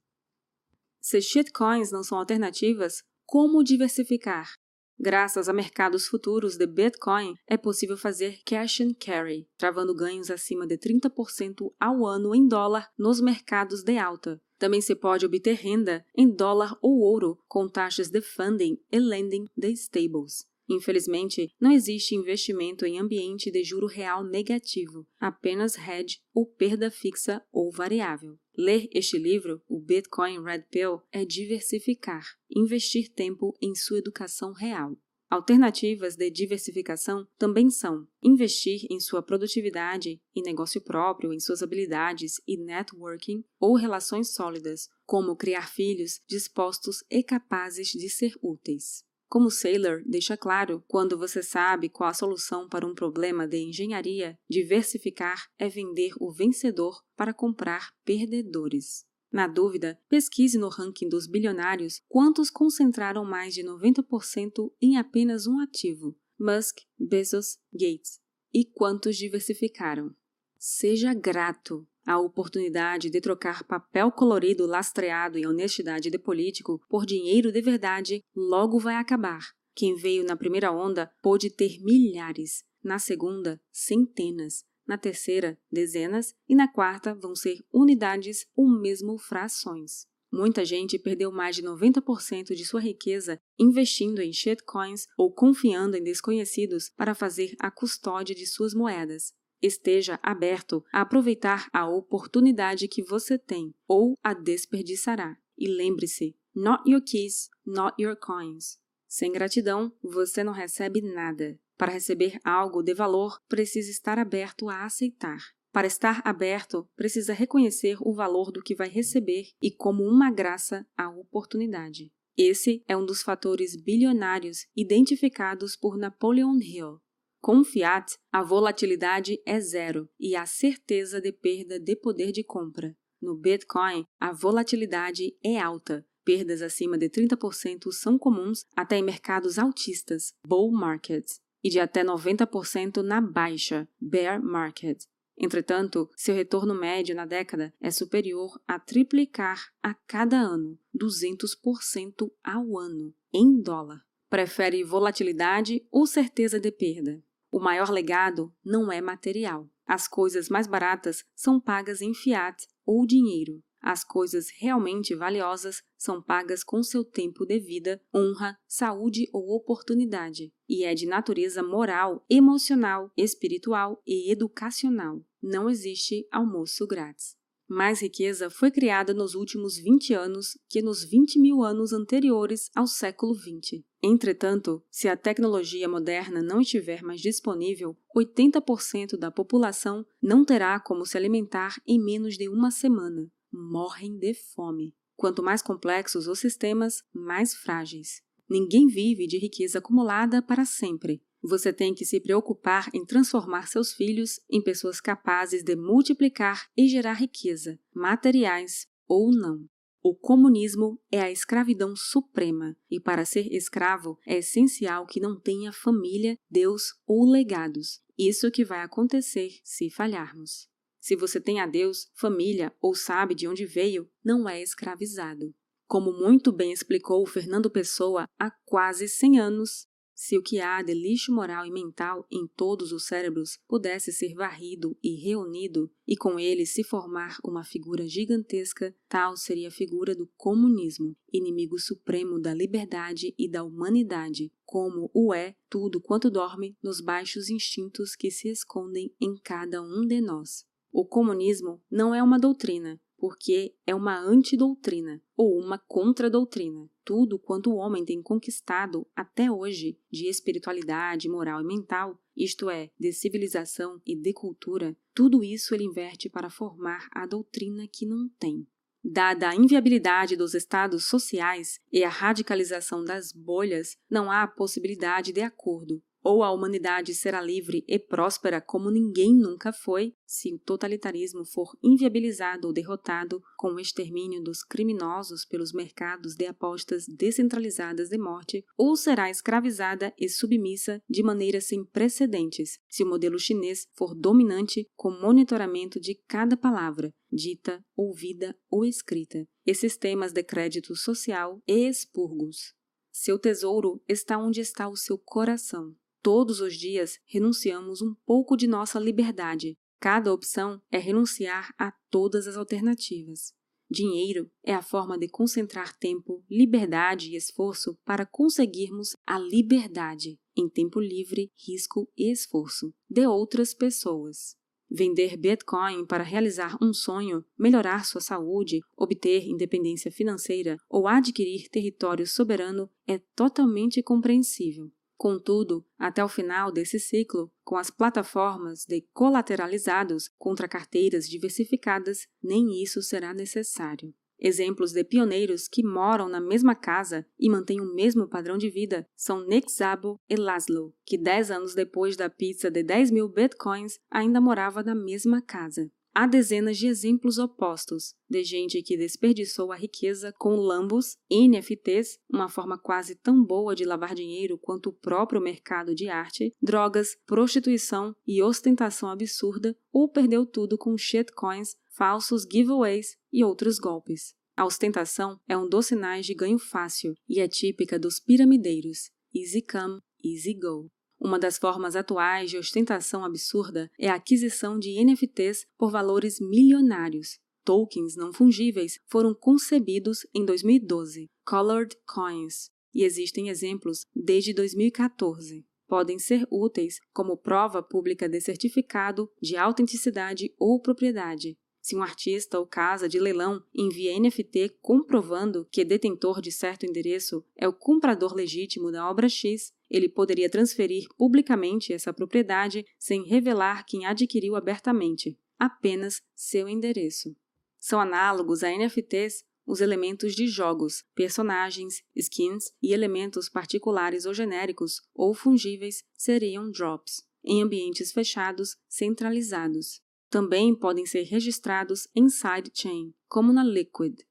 Se shitcoins não são alternativas, como diversificar? Graças a mercados futuros de Bitcoin, é possível fazer cash and carry, travando ganhos acima de 30% ao ano em dólar nos mercados de alta. Também se pode obter renda em dólar ou ouro com taxas de funding e lending de stables. Infelizmente, não existe investimento em ambiente de juro real negativo, apenas hedge ou perda fixa ou variável. Ler este livro, o Bitcoin Red Pill, é diversificar, investir tempo em sua educação real. Alternativas de diversificação também são investir em sua produtividade, em negócio próprio, em suas habilidades e networking ou relações sólidas, como criar filhos dispostos e capazes de ser úteis. Como Saylor deixa claro, quando você sabe qual a solução para um problema de engenharia, diversificar é vender o vencedor para comprar perdedores. Na dúvida, pesquise no ranking dos bilionários quantos concentraram mais de 90% em apenas um ativo: Musk, Bezos, Gates. E quantos diversificaram. Seja grato. A oportunidade de trocar papel colorido lastreado em honestidade de político por dinheiro de verdade logo vai acabar. Quem veio na primeira onda pôde ter milhares, na segunda, centenas, na terceira, dezenas e na quarta vão ser unidades ou mesmo frações. Muita gente perdeu mais de 90% de sua riqueza investindo em shitcoins ou confiando em desconhecidos para fazer a custódia de suas moedas. Esteja aberto a aproveitar a oportunidade que você tem ou a desperdiçará. E lembre-se: not your keys, not your coins. Sem gratidão, você não recebe nada. Para receber algo de valor, precisa estar aberto a aceitar. Para estar aberto, precisa reconhecer o valor do que vai receber e, como uma graça, a oportunidade. Esse é um dos fatores bilionários identificados por Napoleon Hill. Com fiat, a volatilidade é zero e há certeza de perda de poder de compra. No Bitcoin, a volatilidade é alta. Perdas acima de 30% são comuns até em mercados altistas, bull markets, e de até 90% na baixa, bear market. Entretanto, seu retorno médio na década é superior a triplicar a cada ano, 200% ao ano, em dólar. Prefere volatilidade ou certeza de perda? O maior legado não é material. As coisas mais baratas são pagas em fiat ou dinheiro. As coisas realmente valiosas são pagas com seu tempo de vida, honra, saúde ou oportunidade, e é de natureza moral, emocional, espiritual e educacional. Não existe almoço grátis. Mais riqueza foi criada nos últimos 20 anos que nos 20 mil anos anteriores ao século XX. Entretanto, se a tecnologia moderna não estiver mais disponível, 80% da população não terá como se alimentar em menos de uma semana. Morrem de fome. Quanto mais complexos os sistemas, mais frágeis. Ninguém vive de riqueza acumulada para sempre. Você tem que se preocupar em transformar seus filhos em pessoas capazes de multiplicar e gerar riqueza, materiais ou não. O comunismo é a escravidão suprema, e para ser escravo é essencial que não tenha família, Deus ou legados. Isso que vai acontecer se falharmos. Se você tem a Deus, família ou sabe de onde veio, não é escravizado. Como muito bem explicou Fernando Pessoa há quase 100 anos, se o que há de lixo moral e mental em todos os cérebros pudesse ser varrido e reunido, e com ele se formar uma figura gigantesca, tal seria a figura do comunismo, inimigo supremo da liberdade e da humanidade, como o é tudo quanto dorme nos baixos instintos que se escondem em cada um de nós. O comunismo não é uma doutrina, porque é uma antidoutrina ou uma contradoutrina. Tudo quanto o homem tem conquistado até hoje de espiritualidade, moral e mental, isto é, de civilização e de cultura, tudo isso ele inverte para formar a doutrina que não tem. Dada a inviabilidade dos estados sociais e a radicalização das bolhas, não há possibilidade de acordo, ou a humanidade será livre e próspera como ninguém nunca foi, se o totalitarismo for inviabilizado ou derrotado com o extermínio dos criminosos pelos mercados de apostas descentralizadas de morte, ou será escravizada e submissa de maneira sem precedentes, se o modelo chinês for dominante com monitoramento de cada palavra, dita, ouvida ou escrita, e sistemas de crédito social e expurgos. Seu tesouro está onde está o seu coração. Todos os dias renunciamos um pouco de nossa liberdade. Cada opção é renunciar a todas as alternativas. Dinheiro é a forma de concentrar tempo, liberdade e esforço para conseguirmos a liberdade em tempo livre, risco e esforço de outras pessoas. Vender Bitcoin para realizar um sonho, melhorar sua saúde, obter independência financeira ou adquirir território soberano é totalmente compreensível. Contudo, até o final desse ciclo, com as plataformas de colateralizados contra carteiras diversificadas, nem isso será necessário. Exemplos de pioneiros que moram na mesma casa e mantêm o mesmo padrão de vida são Nick Szabo e Laszlo, que 10 anos depois da pizza de 10 mil bitcoins ainda morava na mesma casa. Há dezenas de exemplos opostos, de gente que desperdiçou a riqueza com lambos, NFTs, uma forma quase tão boa de lavar dinheiro quanto o próprio mercado de arte, drogas, prostituição e ostentação absurda, ou perdeu tudo com shitcoins, falsos giveaways e outros golpes. A ostentação é um dos sinais de ganho fácil e é típica dos piramideiros. Easy come, easy go. Uma das formas atuais de ostentação absurda é a aquisição de NFTs por valores milionários. Tokens não fungíveis foram concebidos em 2012, Colored Coins, e existem exemplos desde 2014. Podem ser úteis como prova pública de certificado de autenticidade ou propriedade, se um artista ou casa de leilão envia NFT comprovando que detentor de certo endereço é o comprador legítimo da obra X, ele poderia transferir publicamente essa propriedade sem revelar quem adquiriu abertamente, apenas seu endereço. São análogos a NFTs os elementos de jogos, personagens, skins e elementos particulares ou genéricos ou fungíveis seriam drops, em ambientes fechados centralizados também podem ser registrados em sidechain, como na Liquid.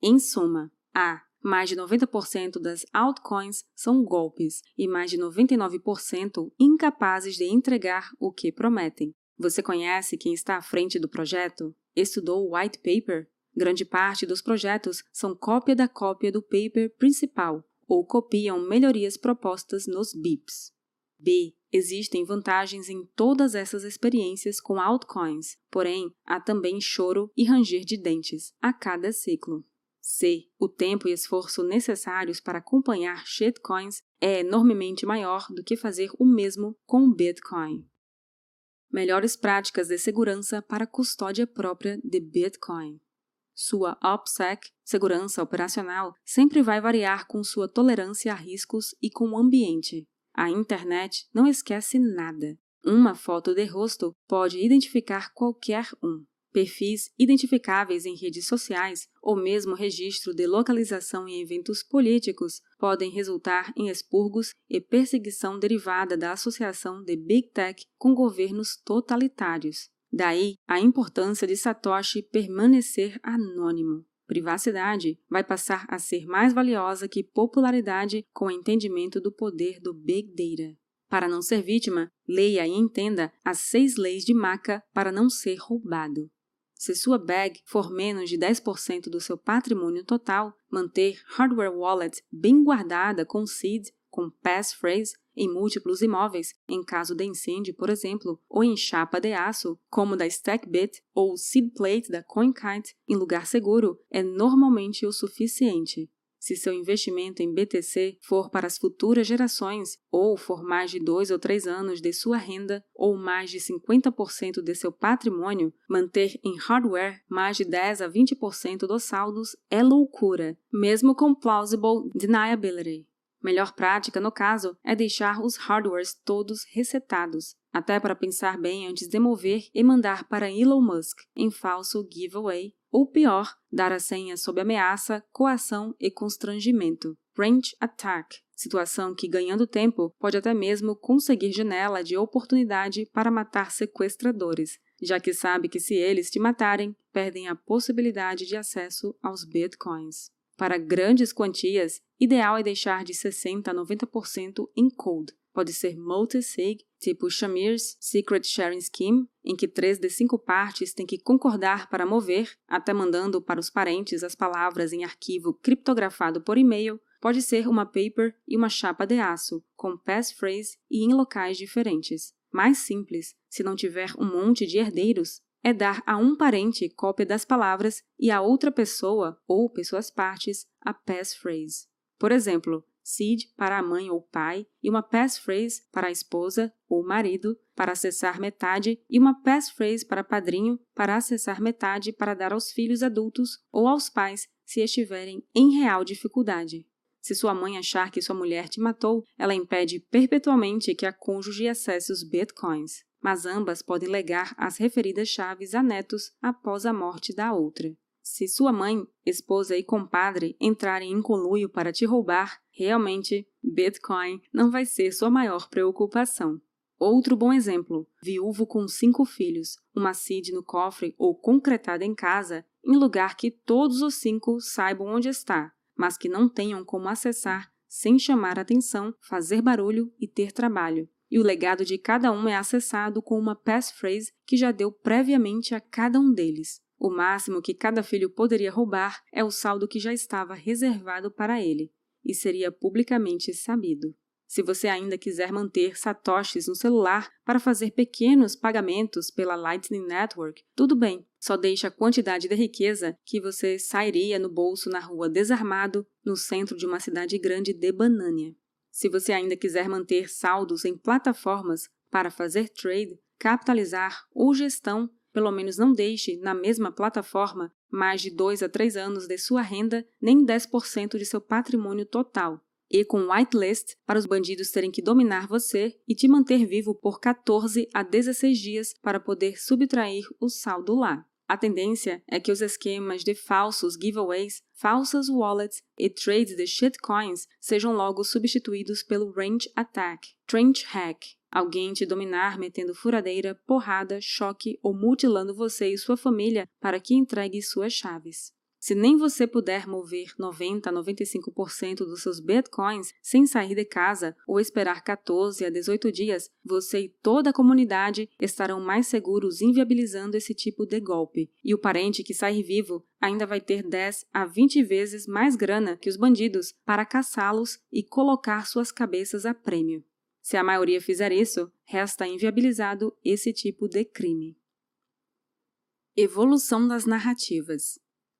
Em suma, a mais de 90% das altcoins são golpes e mais de 99% incapazes de entregar o que prometem. Você conhece quem está à frente do projeto? Estudou o white paper? Grande parte dos projetos são cópia da cópia do paper principal ou copiam melhorias propostas nos BIPs. B. Existem vantagens em todas essas experiências com altcoins, porém há também choro e ranger de dentes a cada ciclo. C. O tempo e esforço necessários para acompanhar shitcoins é enormemente maior do que fazer o mesmo com Bitcoin. Melhores práticas de segurança para custódia própria de Bitcoin. Sua OPSEC, segurança operacional, sempre vai variar com sua tolerância a riscos e com o ambiente. A internet não esquece nada. Uma foto de rosto pode identificar qualquer um. Perfis identificáveis em redes sociais ou mesmo registro de localização em eventos políticos podem resultar em expurgos e perseguição derivada da associação de Big Tech com governos totalitários. Daí a importância de Satoshi permanecer anônimo. Privacidade vai passar a ser mais valiosa que popularidade com o entendimento do poder do Big Data. Para não ser vítima, leia e entenda as seis leis de Maca para não ser roubado. Se sua bag for menos de 10% do seu patrimônio total, manter hardware wallet bem guardada com seed, com passphrase em múltiplos imóveis, em caso de incêndio, por exemplo, ou em chapa de aço, como da StackBit ou seed plate da CoinKite, em lugar seguro, é normalmente o suficiente. Se seu investimento em BTC for para as futuras gerações, ou for mais de dois ou três anos de sua renda, ou mais de 50% de seu patrimônio, manter em hardware mais de 10 a 20% dos saldos é loucura, mesmo com plausible deniability. Melhor prática, no caso, é deixar os hardwares todos resetados, até para pensar bem antes de mover e mandar para Elon Musk em falso giveaway, ou pior, dar a senha sob ameaça, coação e constrangimento. Range Attack situação que, ganhando tempo, pode até mesmo conseguir janela de oportunidade para matar sequestradores, já que sabe que se eles te matarem, perdem a possibilidade de acesso aos bitcoins. Para grandes quantias, ideal é deixar de 60% a 90% em code. Pode ser multi-sig, tipo Shamir's Secret Sharing Scheme, em que três de cinco partes têm que concordar para mover, até mandando para os parentes as palavras em arquivo criptografado por e-mail. Pode ser uma paper e uma chapa de aço, com passphrase e em locais diferentes. Mais simples, se não tiver um monte de herdeiros, é dar a um parente cópia das palavras e a outra pessoa ou pessoas partes a passphrase. Por exemplo, seed para a mãe ou pai e uma passphrase para a esposa ou marido para acessar metade e uma passphrase para padrinho para acessar metade para dar aos filhos adultos ou aos pais se estiverem em real dificuldade. Se sua mãe achar que sua mulher te matou, ela impede perpetuamente que a cônjuge acesse os bitcoins mas ambas podem legar as referidas chaves a netos após a morte da outra. Se sua mãe, esposa e compadre entrarem em conluio para te roubar, realmente Bitcoin não vai ser sua maior preocupação. Outro bom exemplo: viúvo com cinco filhos, uma CID no cofre ou concretada em casa, em lugar que todos os cinco saibam onde está, mas que não tenham como acessar sem chamar atenção, fazer barulho e ter trabalho e o legado de cada um é acessado com uma passphrase que já deu previamente a cada um deles. O máximo que cada filho poderia roubar é o saldo que já estava reservado para ele, e seria publicamente sabido. Se você ainda quiser manter satoshis no celular para fazer pequenos pagamentos pela Lightning Network, tudo bem, só deixe a quantidade de riqueza que você sairia no bolso na rua desarmado no centro de uma cidade grande de Banânia. Se você ainda quiser manter saldos em plataformas para fazer trade, capitalizar ou gestão, pelo menos não deixe na mesma plataforma mais de 2 a 3 anos de sua renda, nem 10% de seu patrimônio total. E com whitelist, para os bandidos terem que dominar você e te manter vivo por 14 a 16 dias para poder subtrair o saldo lá. A tendência é que os esquemas de falsos giveaways, falsas wallets e trades de shitcoins sejam logo substituídos pelo range attack, trench hack, alguém te dominar metendo furadeira, porrada, choque ou mutilando você e sua família para que entregue suas chaves. Se nem você puder mover 90 a 95% dos seus bitcoins sem sair de casa ou esperar 14 a 18 dias, você e toda a comunidade estarão mais seguros inviabilizando esse tipo de golpe. E o parente que sair vivo ainda vai ter 10 a 20 vezes mais grana que os bandidos para caçá-los e colocar suas cabeças a prêmio. Se a maioria fizer isso, resta inviabilizado esse tipo de crime. Evolução das narrativas.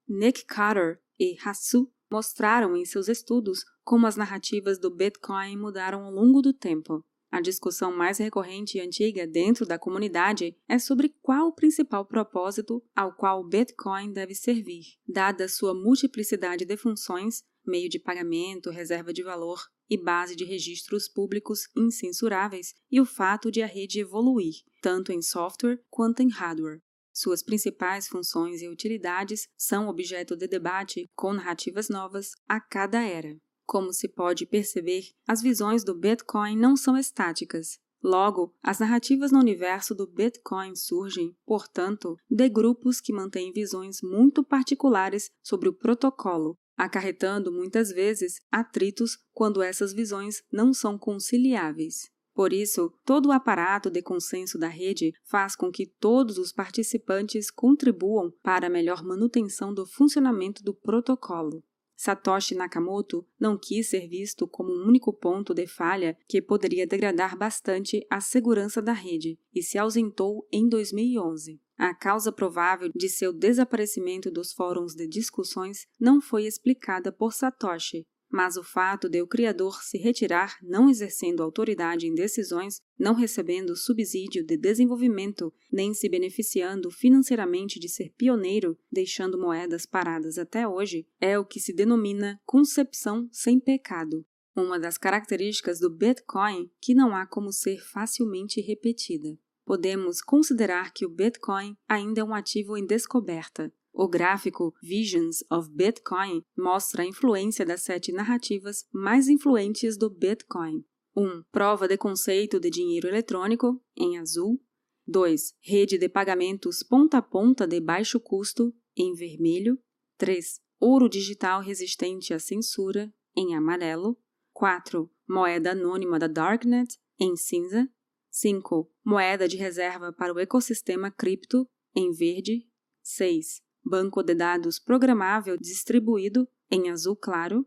Nick Carter e Hassu mostraram em seus estudos como as narrativas do Bitcoin mudaram ao longo do tempo. A discussão mais recorrente e antiga dentro da comunidade é sobre qual o principal propósito ao qual o Bitcoin deve servir, dada sua multiplicidade de funções, meio de pagamento, reserva de valor e base de registros públicos incensuráveis, e o fato de a rede evoluir, tanto em software quanto em hardware. Suas principais funções e utilidades são objeto de debate com narrativas novas a cada era. Como se pode perceber, as visões do Bitcoin não são estáticas. Logo, as narrativas no universo do Bitcoin surgem, portanto, de grupos que mantêm visões muito particulares sobre o protocolo, acarretando muitas vezes atritos quando essas visões não são conciliáveis. Por isso, todo o aparato de consenso da rede faz com que todos os participantes contribuam para a melhor manutenção do funcionamento do protocolo. Satoshi Nakamoto não quis ser visto como um único ponto de falha que poderia degradar bastante a segurança da rede e se ausentou em 2011. A causa provável de seu desaparecimento dos fóruns de discussões não foi explicada por Satoshi, mas o fato de o criador se retirar não exercendo autoridade em decisões, não recebendo subsídio de desenvolvimento, nem se beneficiando financeiramente de ser pioneiro, deixando moedas paradas até hoje, é o que se denomina concepção sem pecado. Uma das características do Bitcoin que não há como ser facilmente repetida. Podemos considerar que o Bitcoin ainda é um ativo em descoberta, o gráfico Visions of Bitcoin mostra a influência das sete narrativas mais influentes do Bitcoin. 1. Um, prova de conceito de dinheiro eletrônico, em azul. 2. Rede de pagamentos ponta a ponta de baixo custo, em vermelho. 3. Ouro digital resistente à censura, em amarelo. 4. Moeda anônima da Darknet, em cinza. 5. Moeda de reserva para o ecossistema cripto, em verde. 6 banco de dados programável distribuído em azul claro,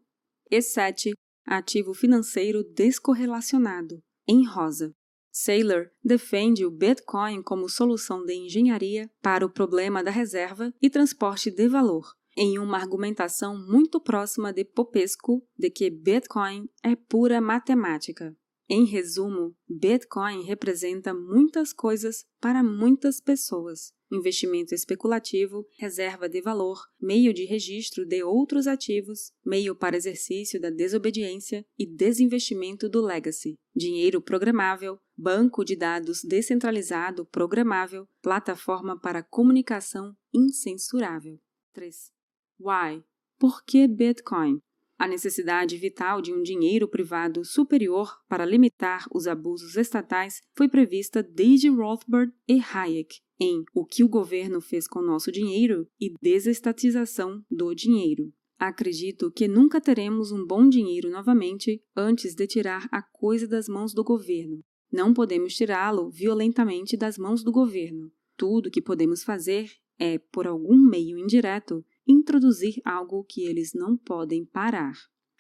e 7, ativo financeiro descorrelacionado, em rosa. Saylor defende o Bitcoin como solução de engenharia para o problema da reserva e transporte de valor, em uma argumentação muito próxima de Popesco de que Bitcoin é pura matemática. Em resumo, Bitcoin representa muitas coisas para muitas pessoas investimento especulativo, reserva de valor, meio de registro de outros ativos, meio para exercício da desobediência e desinvestimento do legacy, dinheiro programável, banco de dados descentralizado programável, plataforma para comunicação incensurável. 3. Why? Por que Bitcoin? A necessidade vital de um dinheiro privado superior para limitar os abusos estatais foi prevista desde Rothbard e Hayek em O que o governo fez com nosso dinheiro e desestatização do dinheiro. Acredito que nunca teremos um bom dinheiro novamente antes de tirar a coisa das mãos do governo. Não podemos tirá-lo violentamente das mãos do governo. Tudo que podemos fazer é, por algum meio indireto, introduzir algo que eles não podem parar.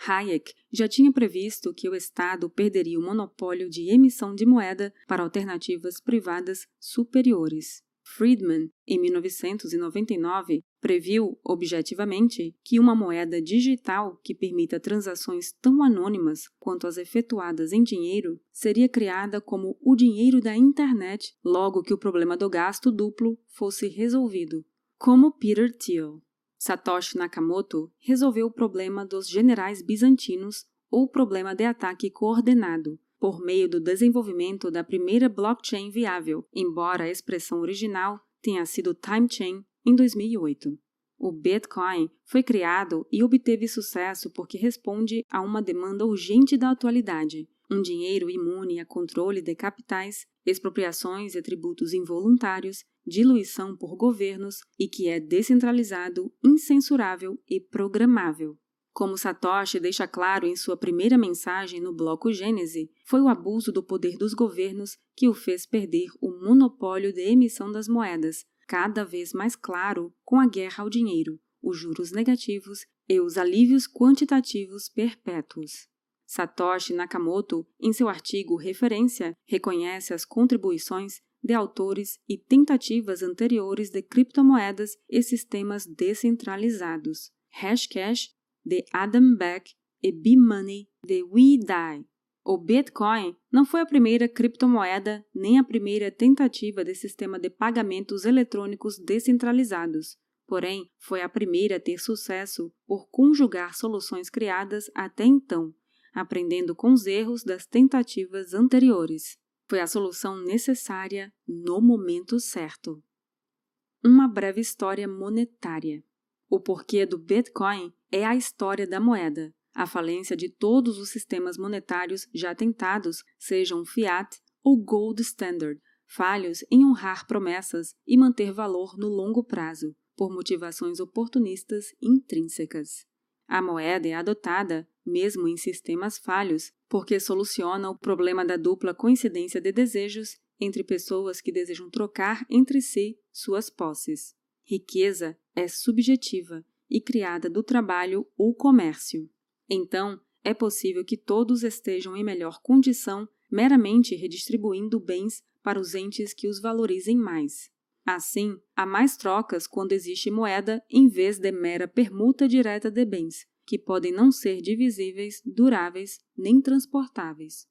Hayek já tinha previsto que o Estado perderia o monopólio de emissão de moeda para alternativas privadas superiores. Friedman, em 1999, previu objetivamente que uma moeda digital que permita transações tão anônimas quanto as efetuadas em dinheiro seria criada como o dinheiro da internet logo que o problema do gasto duplo fosse resolvido. Como Peter Thiel. Satoshi Nakamoto resolveu o problema dos generais bizantinos ou problema de ataque coordenado, por meio do desenvolvimento da primeira blockchain viável, embora a expressão original tenha sido Time Chain em 2008. O Bitcoin foi criado e obteve sucesso porque responde a uma demanda urgente da atualidade, um dinheiro imune a controle de capitais, expropriações e tributos involuntários, diluição por governos e que é descentralizado, incensurável e programável. Como Satoshi deixa claro em sua primeira mensagem no bloco Gênese, foi o abuso do poder dos governos que o fez perder o monopólio de emissão das moedas, cada vez mais claro com a guerra ao dinheiro, os juros negativos e os alívios quantitativos perpétuos. Satoshi Nakamoto, em seu artigo Referência, reconhece as contribuições de autores e tentativas anteriores de criptomoedas e sistemas descentralizados. Hashcash de Adam Beck e B-Money de We Die. O Bitcoin não foi a primeira criptomoeda nem a primeira tentativa de sistema de pagamentos eletrônicos descentralizados. Porém, foi a primeira a ter sucesso por conjugar soluções criadas até então, aprendendo com os erros das tentativas anteriores. Foi a solução necessária no momento certo. Uma breve história monetária. O porquê do Bitcoin é a história da moeda, a falência de todos os sistemas monetários já tentados, sejam fiat ou gold standard, falhos em honrar promessas e manter valor no longo prazo, por motivações oportunistas intrínsecas. A moeda é adotada, mesmo em sistemas falhos, porque soluciona o problema da dupla coincidência de desejos entre pessoas que desejam trocar entre si suas posses. Riqueza é subjetiva e criada do trabalho ou comércio. Então, é possível que todos estejam em melhor condição meramente redistribuindo bens para os entes que os valorizem mais. Assim, há mais trocas quando existe moeda em vez de mera permuta direta de bens, que podem não ser divisíveis, duráveis nem transportáveis.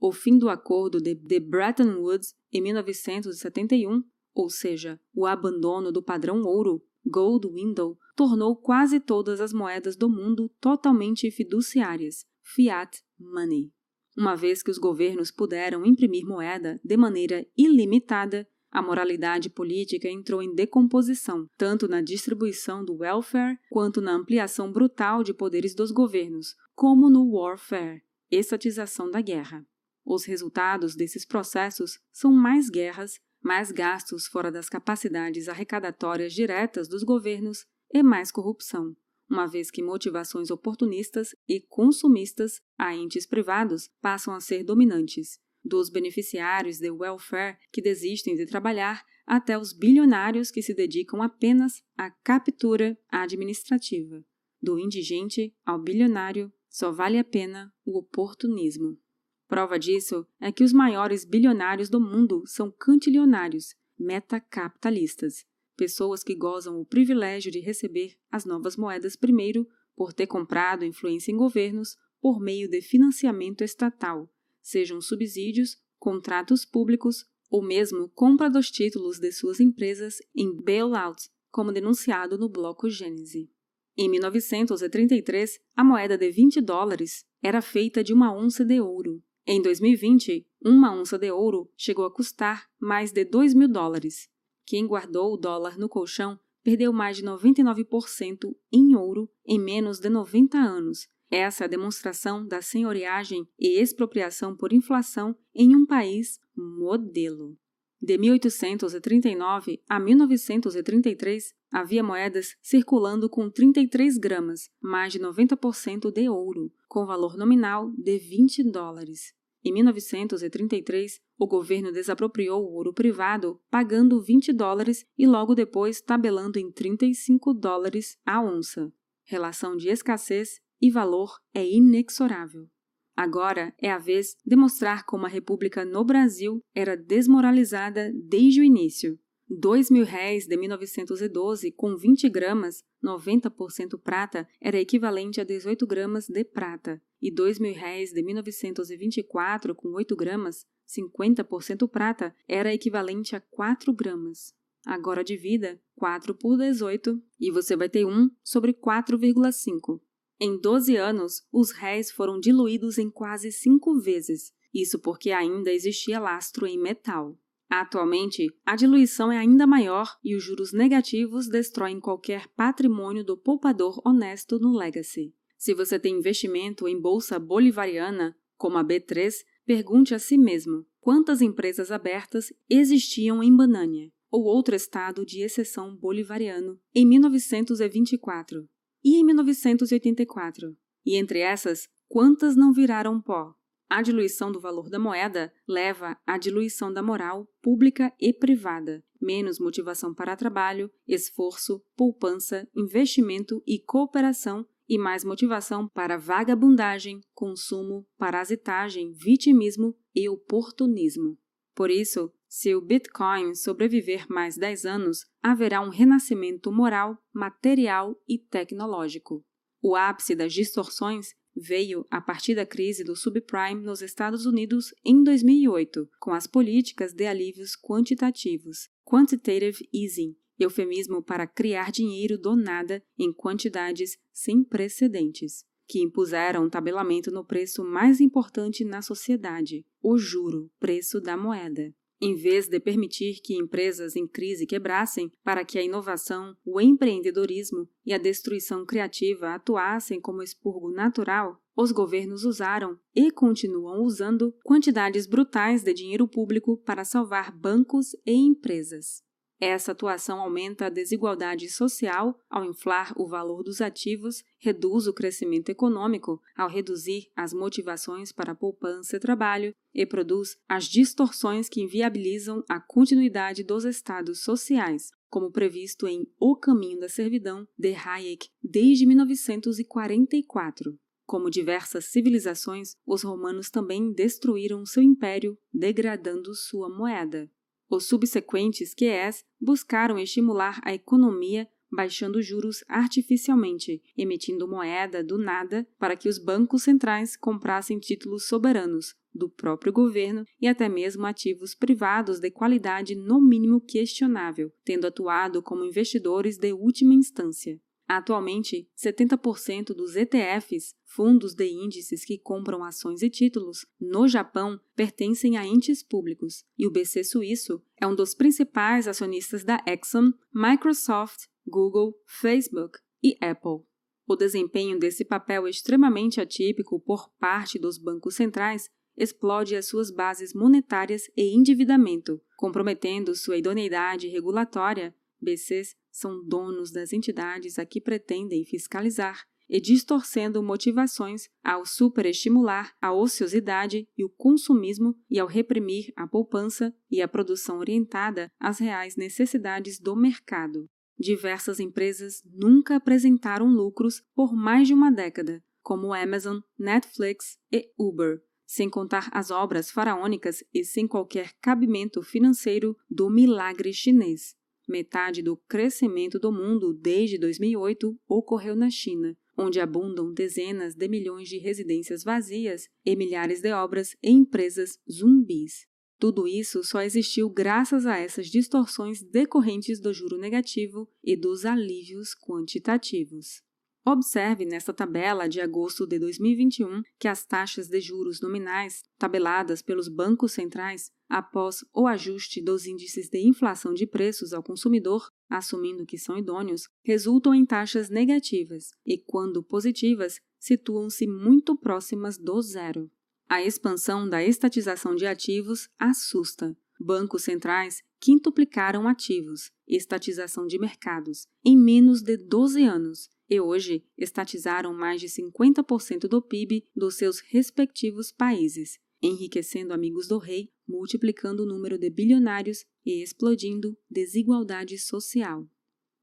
O fim do acordo de, de Bretton Woods em 1971, ou seja, o abandono do padrão ouro, Gold Window, tornou quase todas as moedas do mundo totalmente fiduciárias, fiat money. Uma vez que os governos puderam imprimir moeda de maneira ilimitada, a moralidade política entrou em decomposição, tanto na distribuição do welfare quanto na ampliação brutal de poderes dos governos, como no warfare, estatização da guerra. Os resultados desses processos são mais guerras, mais gastos fora das capacidades arrecadatórias diretas dos governos e mais corrupção, uma vez que motivações oportunistas e consumistas a entes privados passam a ser dominantes, dos beneficiários de welfare que desistem de trabalhar até os bilionários que se dedicam apenas à captura administrativa. Do indigente ao bilionário, só vale a pena o oportunismo. Prova disso é que os maiores bilionários do mundo são cantilionários, metacapitalistas, pessoas que gozam o privilégio de receber as novas moedas primeiro por ter comprado influência em governos por meio de financiamento estatal, sejam subsídios, contratos públicos ou mesmo compra dos títulos de suas empresas em bailouts, como denunciado no bloco Gênese. Em 1933, a moeda de 20 dólares era feita de uma onça de ouro. Em 2020, uma onça de ouro chegou a custar mais de 2 mil dólares. Quem guardou o dólar no colchão perdeu mais de 99% em ouro em menos de 90 anos. Essa é a demonstração da senhoriagem e expropriação por inflação em um país modelo. De 1839 a 1933, havia moedas circulando com 33 gramas, mais de 90% de ouro, com valor nominal de 20 dólares. Em 1933, o governo desapropriou o ouro privado, pagando 20 dólares e logo depois tabelando em 35 dólares a onça. Relação de escassez e valor é inexorável. Agora é a vez de mostrar como a República no Brasil era desmoralizada desde o início. Dois mil réis de 1912 com 20 gramas, 90% prata, era equivalente a 18 gramas de prata e dois mil réis de 1924 com 8 gramas, 50% prata, era equivalente a 4 gramas. Agora divida 4 por 18 e você vai ter 1 sobre 4,5. Em 12 anos, os réis foram diluídos em quase cinco vezes, isso porque ainda existia lastro em metal. Atualmente, a diluição é ainda maior e os juros negativos destroem qualquer patrimônio do poupador honesto no Legacy. Se você tem investimento em bolsa bolivariana, como a B3, pergunte a si mesmo quantas empresas abertas existiam em Banânia, ou outro estado de exceção bolivariano, em 1924 e em 1984. E entre essas, quantas não viraram pó? A diluição do valor da moeda leva à diluição da moral pública e privada, menos motivação para trabalho, esforço, poupança, investimento e cooperação e mais motivação para vagabundagem, consumo, parasitagem, vitimismo e oportunismo. Por isso, se o Bitcoin sobreviver mais 10 anos, haverá um renascimento moral, material e tecnológico. O ápice das distorções veio a partir da crise do subprime nos Estados Unidos em 2008, com as políticas de alívios quantitativos, quantitative easing, eufemismo para criar dinheiro do nada em quantidades sem precedentes, que impuseram um tabelamento no preço mais importante na sociedade, o juro, preço da moeda. Em vez de permitir que empresas em crise quebrassem para que a inovação, o empreendedorismo e a destruição criativa atuassem como expurgo natural, os governos usaram e continuam usando quantidades brutais de dinheiro público para salvar bancos e empresas. Essa atuação aumenta a desigualdade social ao inflar o valor dos ativos, reduz o crescimento econômico ao reduzir as motivações para poupança e trabalho e produz as distorções que inviabilizam a continuidade dos estados sociais, como previsto em O Caminho da Servidão de Hayek desde 1944. Como diversas civilizações, os romanos também destruíram seu império, degradando sua moeda. Os subsequentes QEs buscaram estimular a economia baixando juros artificialmente, emitindo moeda do nada para que os bancos centrais comprassem títulos soberanos do próprio governo e até mesmo ativos privados de qualidade no mínimo questionável, tendo atuado como investidores de última instância. Atualmente, 70% dos ETFs, fundos de índices que compram ações e títulos, no Japão, pertencem a entes públicos, e o BC suíço é um dos principais acionistas da Exxon, Microsoft, Google, Facebook e Apple. O desempenho desse papel extremamente atípico por parte dos bancos centrais explode as suas bases monetárias e endividamento, comprometendo sua idoneidade regulatória. BCs são donos das entidades a que pretendem fiscalizar e distorcendo motivações ao superestimular a ociosidade e o consumismo e ao reprimir a poupança e a produção orientada às reais necessidades do mercado. Diversas empresas nunca apresentaram lucros por mais de uma década, como Amazon, Netflix e Uber, sem contar as obras faraônicas e sem qualquer cabimento financeiro do milagre chinês. Metade do crescimento do mundo desde 2008 ocorreu na China, onde abundam dezenas de milhões de residências vazias e milhares de obras e empresas zumbis. Tudo isso só existiu graças a essas distorções decorrentes do juro negativo e dos alívios quantitativos. Observe nesta tabela de agosto de 2021 que as taxas de juros nominais, tabeladas pelos bancos centrais, após o ajuste dos índices de inflação de preços ao consumidor, assumindo que são idôneos, resultam em taxas negativas e, quando positivas, situam-se muito próximas do zero. A expansão da estatização de ativos assusta. Bancos centrais quintuplicaram ativos, estatização de mercados, em menos de 12 anos e hoje estatizaram mais de 50% do PIB dos seus respectivos países, enriquecendo amigos do rei, multiplicando o número de bilionários e explodindo desigualdade social.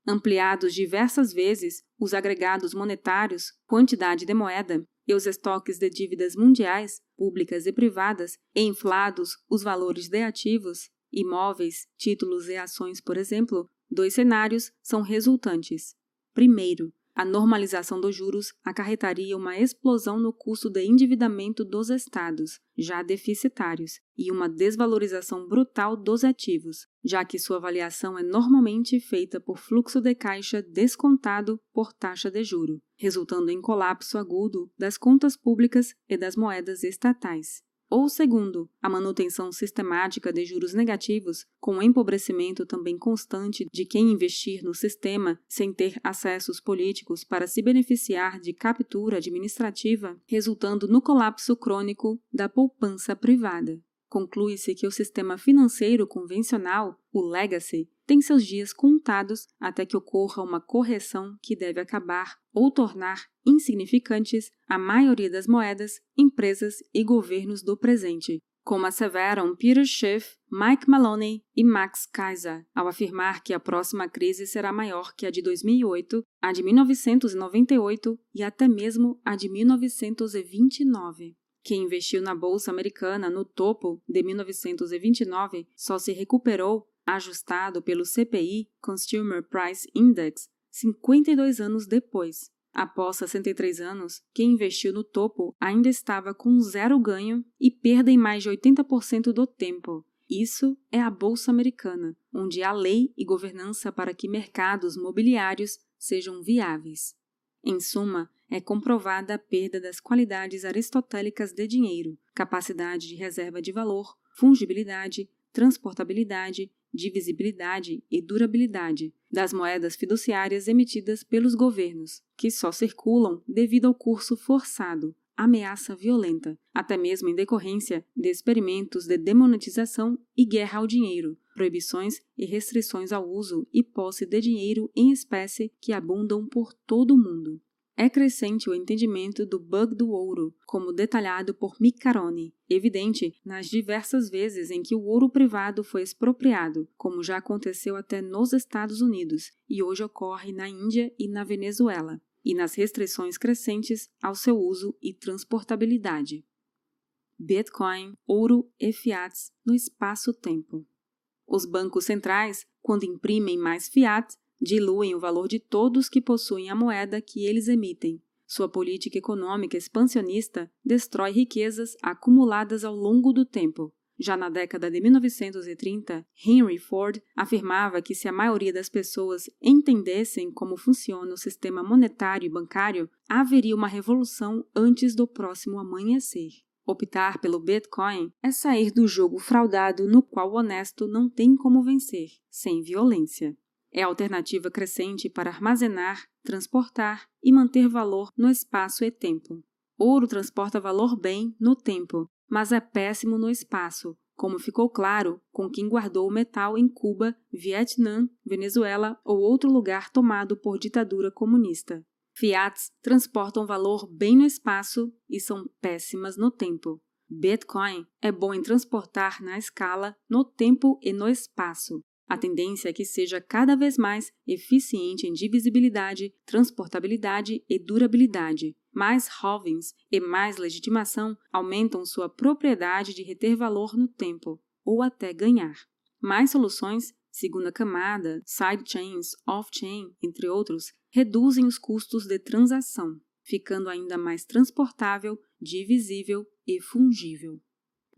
Ampliados diversas vezes, os agregados monetários, quantidade de moeda e os estoques de dívidas mundiais, públicas e privadas, e inflados os valores de ativos, imóveis, títulos e ações, por exemplo, dois cenários são resultantes. Primeiro, a normalização dos juros acarretaria uma explosão no custo de endividamento dos estados, já deficitários, e uma desvalorização brutal dos ativos, já que sua avaliação é normalmente feita por fluxo de caixa descontado por taxa de juro, resultando em colapso agudo das contas públicas e das moedas estatais. Ou segundo, a manutenção sistemática de juros negativos, com o empobrecimento também constante de quem investir no sistema sem ter acessos políticos para se beneficiar de captura administrativa, resultando no colapso crônico da poupança privada. Conclui-se que o sistema financeiro convencional, o legacy, tem seus dias contados até que ocorra uma correção que deve acabar ou tornar insignificantes a maioria das moedas, empresas e governos do presente, como asseveram Peter Schiff, Mike Maloney e Max Kaiser, ao afirmar que a próxima crise será maior que a de 2008, a de 1998 e até mesmo a de 1929. Quem investiu na bolsa americana no topo de 1929 só se recuperou, ajustado pelo CPI Consumer Price Index, 52 anos depois. Após 63 anos, quem investiu no topo ainda estava com zero ganho e perda em mais de 80% do tempo. Isso é a Bolsa Americana, onde há lei e governança para que mercados mobiliários sejam viáveis. Em suma, é comprovada a perda das qualidades aristotélicas de dinheiro, capacidade de reserva de valor, fungibilidade, transportabilidade, divisibilidade e durabilidade das moedas fiduciárias emitidas pelos governos, que só circulam devido ao curso forçado, ameaça violenta, até mesmo em decorrência de experimentos de demonetização e guerra ao dinheiro, proibições e restrições ao uso e posse de dinheiro em espécie que abundam por todo o mundo. É crescente o entendimento do bug do ouro, como detalhado por Mick Carone, evidente nas diversas vezes em que o ouro privado foi expropriado, como já aconteceu até nos Estados Unidos e hoje ocorre na Índia e na Venezuela, e nas restrições crescentes ao seu uso e transportabilidade. Bitcoin, ouro e fiats no espaço-tempo. Os bancos centrais, quando imprimem mais fiat, diluem o valor de todos que possuem a moeda que eles emitem. Sua política econômica expansionista destrói riquezas acumuladas ao longo do tempo. Já na década de 1930, Henry Ford afirmava que se a maioria das pessoas entendessem como funciona o sistema monetário e bancário, haveria uma revolução antes do próximo amanhecer. Optar pelo Bitcoin é sair do jogo fraudado no qual o honesto não tem como vencer, sem violência. É alternativa crescente para armazenar, transportar e manter valor no espaço e tempo. Ouro transporta valor bem no tempo, mas é péssimo no espaço, como ficou claro com quem guardou o metal em Cuba, Vietnã, Venezuela ou outro lugar tomado por ditadura comunista. Fiats transportam valor bem no espaço e são péssimas no tempo. Bitcoin é bom em transportar na escala, no tempo e no espaço. A tendência é que seja cada vez mais eficiente em divisibilidade, transportabilidade e durabilidade. Mais halvings e mais legitimação aumentam sua propriedade de reter valor no tempo, ou até ganhar. Mais soluções, segunda camada, sidechains, off-chain, entre outros, reduzem os custos de transação, ficando ainda mais transportável, divisível e fungível.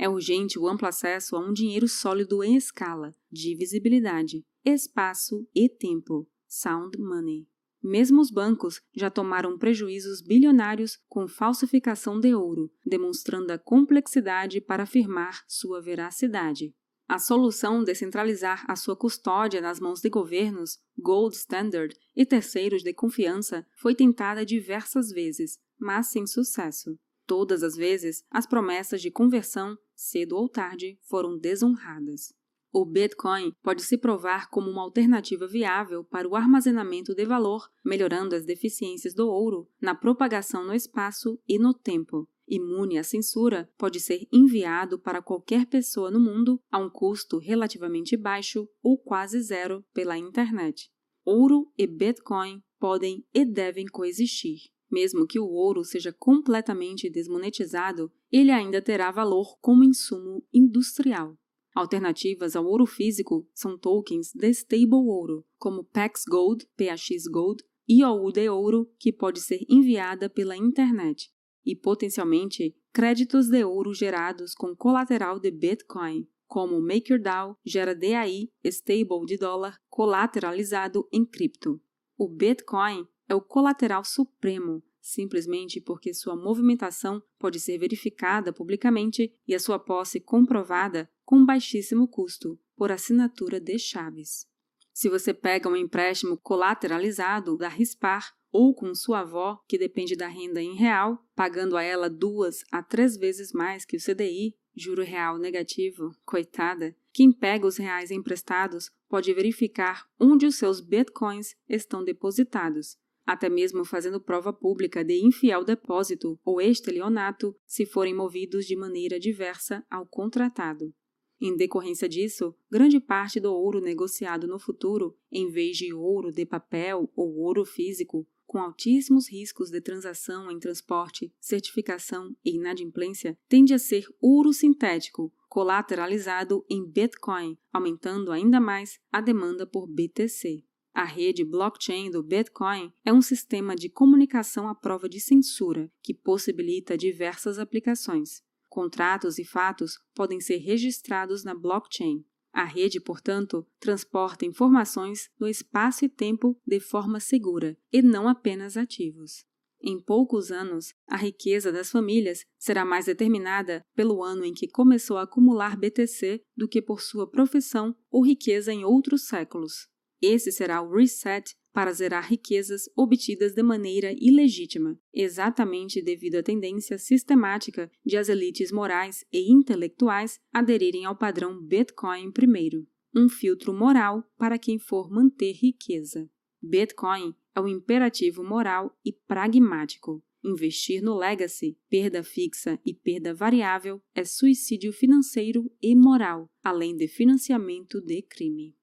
É urgente o amplo acesso a um dinheiro sólido em escala, divisibilidade, espaço e tempo. Sound money. Mesmo os bancos já tomaram prejuízos bilionários com falsificação de ouro, demonstrando a complexidade para afirmar sua veracidade. A solução de centralizar a sua custódia nas mãos de governos, gold standard e terceiros de confiança foi tentada diversas vezes, mas sem sucesso. Todas as vezes, as promessas de conversão, cedo ou tarde, foram desonradas. O Bitcoin pode se provar como uma alternativa viável para o armazenamento de valor, melhorando as deficiências do ouro na propagação no espaço e no tempo. Imune à censura, pode ser enviado para qualquer pessoa no mundo a um custo relativamente baixo ou quase zero pela internet. Ouro e Bitcoin podem e devem coexistir. Mesmo que o ouro seja completamente desmonetizado, ele ainda terá valor como insumo industrial. Alternativas ao ouro físico são tokens de stable ouro, como Pax Gold, PAX Gold, e de ouro, que pode ser enviada pela internet, e potencialmente créditos de ouro gerados com colateral de Bitcoin, como MakerDAO gera DAI, stable de dólar, colateralizado em cripto. O Bitcoin é o colateral supremo, simplesmente porque sua movimentação pode ser verificada publicamente e a sua posse comprovada com baixíssimo custo, por assinatura de chaves. Se você pega um empréstimo colateralizado da Rispar ou com sua avó, que depende da renda em real, pagando a ela duas a três vezes mais que o CDI, juro real negativo, coitada, quem pega os reais emprestados pode verificar onde os seus bitcoins estão depositados, até mesmo fazendo prova pública de infiel depósito ou estelionato se forem movidos de maneira diversa ao contratado. Em decorrência disso, grande parte do ouro negociado no futuro, em vez de ouro de papel ou ouro físico, com altíssimos riscos de transação em transporte, certificação e inadimplência, tende a ser ouro sintético, colateralizado em Bitcoin, aumentando ainda mais a demanda por BTC. A rede blockchain do Bitcoin é um sistema de comunicação à prova de censura que possibilita diversas aplicações. Contratos e fatos podem ser registrados na blockchain. A rede, portanto, transporta informações no espaço e tempo de forma segura e não apenas ativos. Em poucos anos, a riqueza das famílias será mais determinada pelo ano em que começou a acumular BTC do que por sua profissão ou riqueza em outros séculos. Esse será o reset para zerar riquezas obtidas de maneira ilegítima, exatamente devido à tendência sistemática de as elites morais e intelectuais aderirem ao padrão Bitcoin primeiro, um filtro moral para quem for manter riqueza. Bitcoin é um imperativo moral e pragmático. Investir no legacy, perda fixa e perda variável é suicídio financeiro e moral, além de financiamento de crime.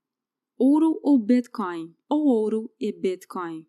Ouro ou Bitcoin, ou ouro e Bitcoin.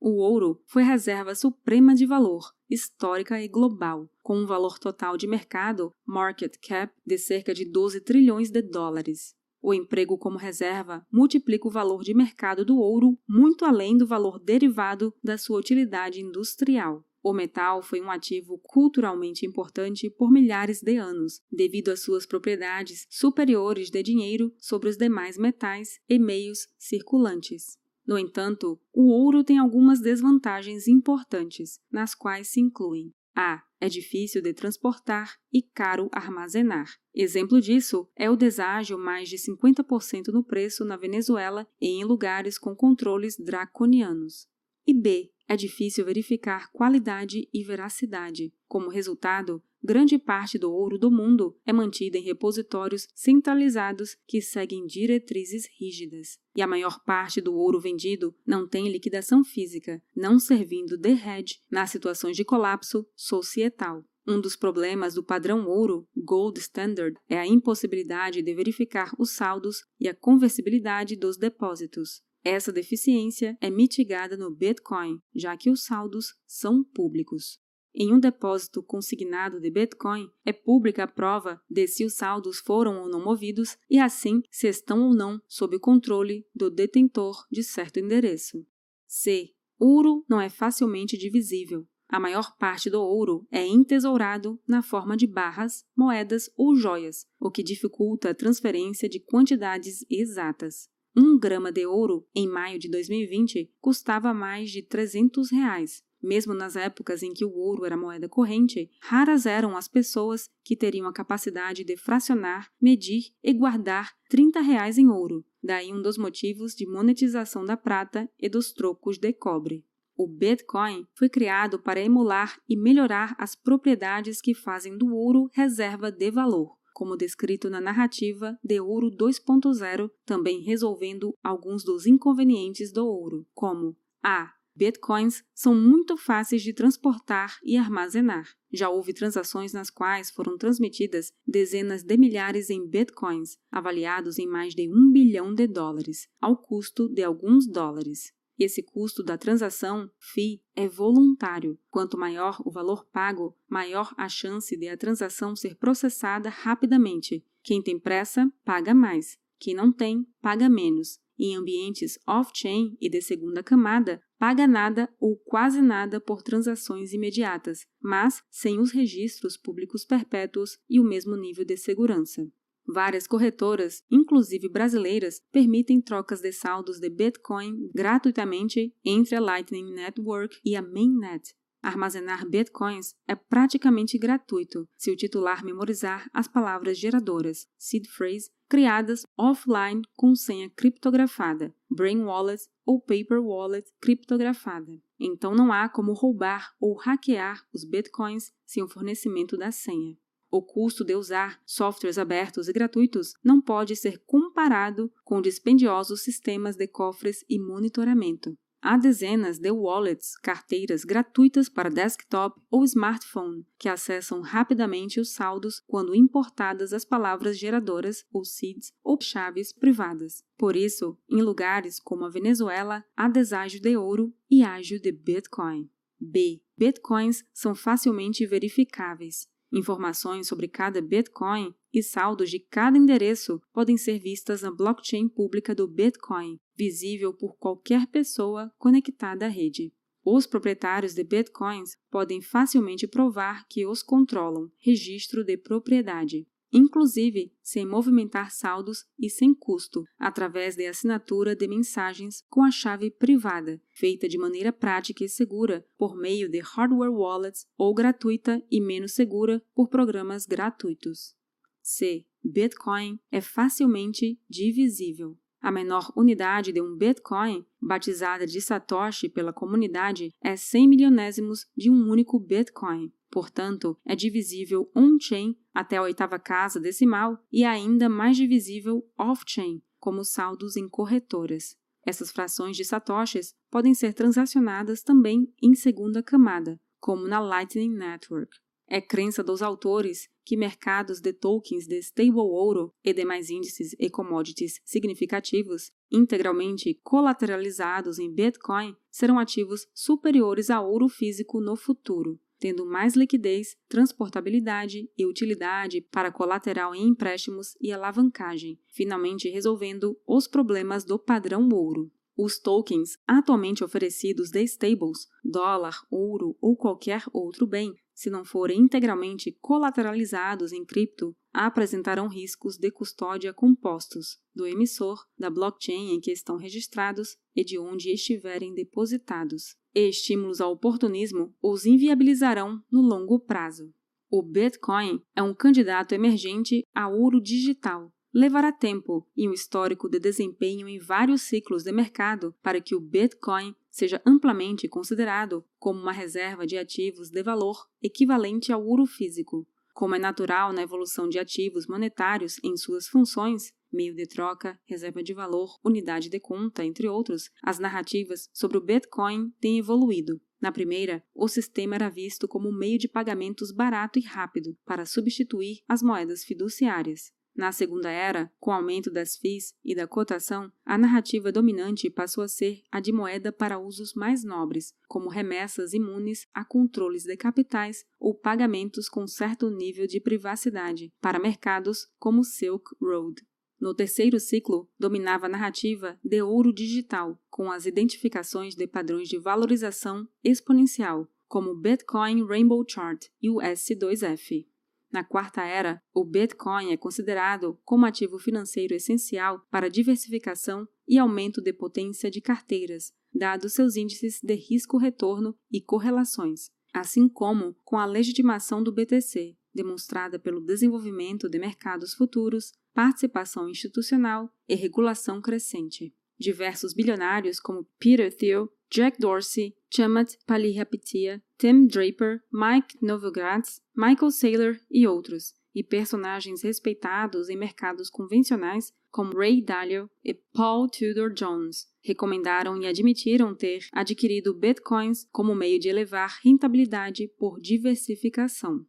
O ouro foi reserva suprema de valor, histórica e global, com um valor total de mercado, market cap, de cerca de 12 trilhões de dólares. O emprego como reserva multiplica o valor de mercado do ouro muito além do valor derivado da sua utilidade industrial. O metal foi um ativo culturalmente importante por milhares de anos, devido às suas propriedades superiores de dinheiro sobre os demais metais e meios circulantes. No entanto, o ouro tem algumas desvantagens importantes, nas quais se incluem a. É difícil de transportar e caro armazenar. Exemplo disso é o deságio mais de 50% no preço na Venezuela e em lugares com controles draconianos. E B. É difícil verificar qualidade e veracidade. Como resultado, grande parte do ouro do mundo é mantida em repositórios centralizados que seguem diretrizes rígidas. E a maior parte do ouro vendido não tem liquidação física, não servindo de hedge nas situações de colapso societal. Um dos problemas do padrão ouro, Gold Standard, é a impossibilidade de verificar os saldos e a conversibilidade dos depósitos. Essa deficiência é mitigada no Bitcoin, já que os saldos são públicos. Em um depósito consignado de Bitcoin, é pública a prova de se os saldos foram ou não movidos e, assim, se estão ou não sob o controle do detentor de certo endereço. C. Ouro não é facilmente divisível. A maior parte do ouro é entesourado na forma de barras, moedas ou joias, o que dificulta a transferência de quantidades exatas. Um grama de ouro, em maio de 2020, custava mais de 300 reais, mesmo nas épocas em que o ouro era moeda corrente, raras eram as pessoas que teriam a capacidade de fracionar, medir e guardar 30 reais em ouro. Daí um dos motivos de monetização da prata e dos trocos de cobre. O Bitcoin foi criado para emular e melhorar as propriedades que fazem do ouro reserva de valor como descrito na narrativa de Ouro 2.0, também resolvendo alguns dos inconvenientes do ouro, como a Bitcoins são muito fáceis de transportar e armazenar. Já houve transações nas quais foram transmitidas dezenas de milhares em bitcoins, avaliados em mais de um bilhão de dólares, ao custo de alguns dólares. Esse custo da transação, FII, é voluntário. Quanto maior o valor pago, maior a chance de a transação ser processada rapidamente. Quem tem pressa, paga mais. Quem não tem, paga menos. Em ambientes off-chain e de segunda camada, paga nada ou quase nada por transações imediatas, mas sem os registros públicos perpétuos e o mesmo nível de segurança. Várias corretoras, inclusive brasileiras, permitem trocas de saldos de Bitcoin gratuitamente entre a Lightning Network e a Mainnet. Armazenar bitcoins é praticamente gratuito se o titular memorizar as palavras geradoras, seed phrase, criadas offline com senha criptografada, Brain Wallet ou Paper Wallet criptografada. Então não há como roubar ou hackear os bitcoins sem o fornecimento da senha. O custo de usar softwares abertos e gratuitos não pode ser comparado com dispendiosos sistemas de cofres e monitoramento. Há dezenas de wallets, carteiras gratuitas para desktop ou smartphone que acessam rapidamente os saldos quando importadas as palavras geradoras ou seeds ou chaves privadas. Por isso, em lugares como a Venezuela, há deságio de ouro e ágio de Bitcoin. B. Bitcoins são facilmente verificáveis. Informações sobre cada Bitcoin e saldos de cada endereço podem ser vistas na blockchain pública do Bitcoin, visível por qualquer pessoa conectada à rede. Os proprietários de bitcoins podem facilmente provar que os controlam, registro de propriedade, inclusive sem movimentar saldos e sem custo, através de assinatura de mensagens com a chave privada, feita de maneira prática e segura por meio de hardware wallets ou gratuita e menos segura por programas gratuitos. C. Bitcoin é facilmente divisível. A menor unidade de um Bitcoin, batizada de Satoshi pela comunidade, é 100 milionésimos de um único Bitcoin. Portanto, é divisível on-chain até a oitava casa decimal e ainda mais divisível off-chain, como saldos em corretoras. Essas frações de satoshis podem ser transacionadas também em segunda camada, como na Lightning Network. É crença dos autores que mercados de tokens de stable ouro e demais índices e commodities significativos, integralmente colateralizados em Bitcoin, serão ativos superiores a ouro físico no futuro, tendo mais liquidez, transportabilidade e utilidade para colateral em empréstimos e alavancagem, finalmente resolvendo os problemas do padrão ouro. Os tokens atualmente oferecidos de stables, dólar, ouro ou qualquer outro bem, se não forem integralmente colateralizados em cripto, apresentarão riscos de custódia compostos do emissor, da blockchain em que estão registrados e de onde estiverem depositados. E estímulos ao oportunismo os inviabilizarão no longo prazo. O Bitcoin é um candidato emergente a ouro digital, levará tempo e um histórico de desempenho em vários ciclos de mercado para que o Bitcoin seja amplamente considerado como uma reserva de ativos de valor equivalente ao ouro físico. Como é natural na evolução de ativos monetários em suas funções, meio de troca, reserva de valor, unidade de conta, entre outros, as narrativas sobre o Bitcoin têm evoluído. Na primeira, o sistema era visto como um meio de pagamentos barato e rápido para substituir as moedas fiduciárias. Na Segunda Era, com o aumento das FIIs e da cotação, a narrativa dominante passou a ser a de moeda para usos mais nobres, como remessas imunes a controles de capitais ou pagamentos com certo nível de privacidade, para mercados como Silk Road. No terceiro ciclo, dominava a narrativa de ouro digital, com as identificações de padrões de valorização exponencial, como Bitcoin Rainbow Chart e o S2F. Na quarta era, o Bitcoin é considerado como ativo financeiro essencial para diversificação e aumento de potência de carteiras, dados seus índices de risco-retorno e correlações, assim como com a legitimação do BTC, demonstrada pelo desenvolvimento de mercados futuros, participação institucional e regulação crescente. Diversos bilionários como Peter Thiel, Jack Dorsey, Chamath Palihapitiya, Tim Draper, Mike Novogratz, Michael Saylor e outros, e personagens respeitados em mercados convencionais como Ray Dalio e Paul Tudor Jones recomendaram e admitiram ter adquirido bitcoins como meio de elevar rentabilidade por diversificação.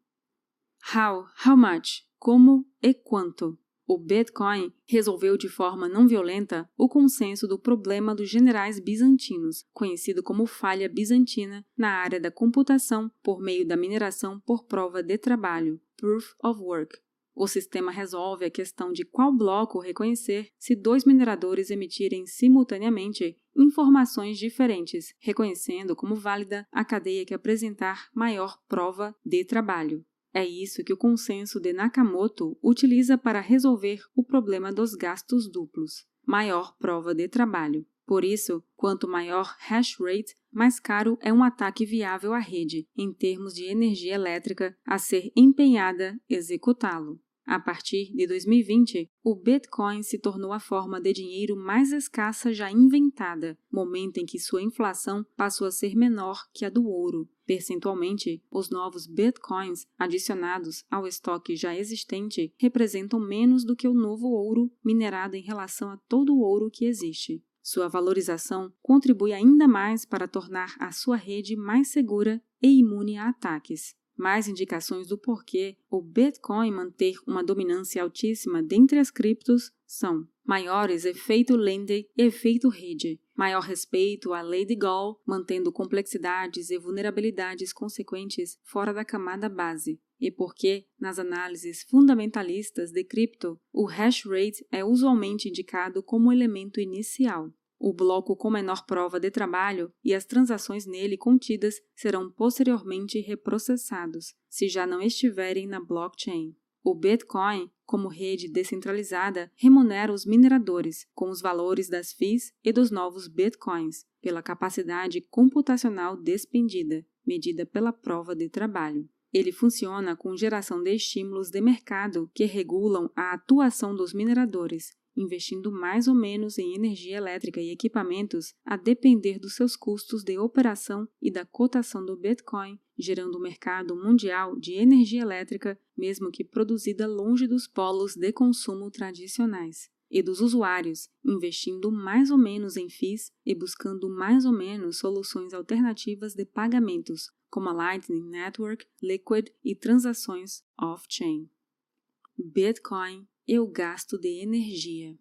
How, how much, como e quanto. O Bitcoin resolveu de forma não violenta o consenso do problema dos generais bizantinos, conhecido como falha bizantina na área da computação por meio da mineração por prova de trabalho, proof of work. O sistema resolve a questão de qual bloco reconhecer se dois mineradores emitirem simultaneamente informações diferentes, reconhecendo como válida a cadeia que apresentar maior prova de trabalho. É isso que o consenso de Nakamoto utiliza para resolver o problema dos gastos duplos, maior prova de trabalho. Por isso, quanto maior hash rate, mais caro é um ataque viável à rede, em termos de energia elétrica a ser empenhada executá-lo. A partir de 2020, o Bitcoin se tornou a forma de dinheiro mais escassa já inventada, momento em que sua inflação passou a ser menor que a do ouro. Percentualmente, os novos Bitcoins adicionados ao estoque já existente representam menos do que o novo ouro minerado em relação a todo o ouro que existe. Sua valorização contribui ainda mais para tornar a sua rede mais segura e imune a ataques mais indicações do porquê o Bitcoin manter uma dominância altíssima dentre as criptos são maiores efeito lende e efeito rede, maior respeito à lei de Gall, mantendo complexidades e vulnerabilidades consequentes fora da camada base, e porque, nas análises fundamentalistas de cripto, o hash rate é usualmente indicado como elemento inicial. o bloco com menor prova de trabalho e as transações nele contidas serão posteriormente reprocessados, se já não estiverem na blockchain. O Bitcoin, como rede descentralizada, remunera os mineradores com os valores das FIIs e dos novos Bitcoins, pela capacidade computacional despendida, medida pela prova de trabalho. Ele funciona com geração de estímulos de mercado que regulam a atuação dos mineradores, investindo mais ou menos em energia elétrica e equipamentos a depender dos seus custos de operação e da cotação do Bitcoin, gerando um mercado mundial de energia elétrica, mesmo que produzida longe dos polos de consumo tradicionais. E dos usuários, investindo mais ou menos em FIIs e buscando mais ou menos soluções alternativas de pagamentos, como a Lightning Network, Liquid e transações off-chain. Bitcoin e o gasto de energia.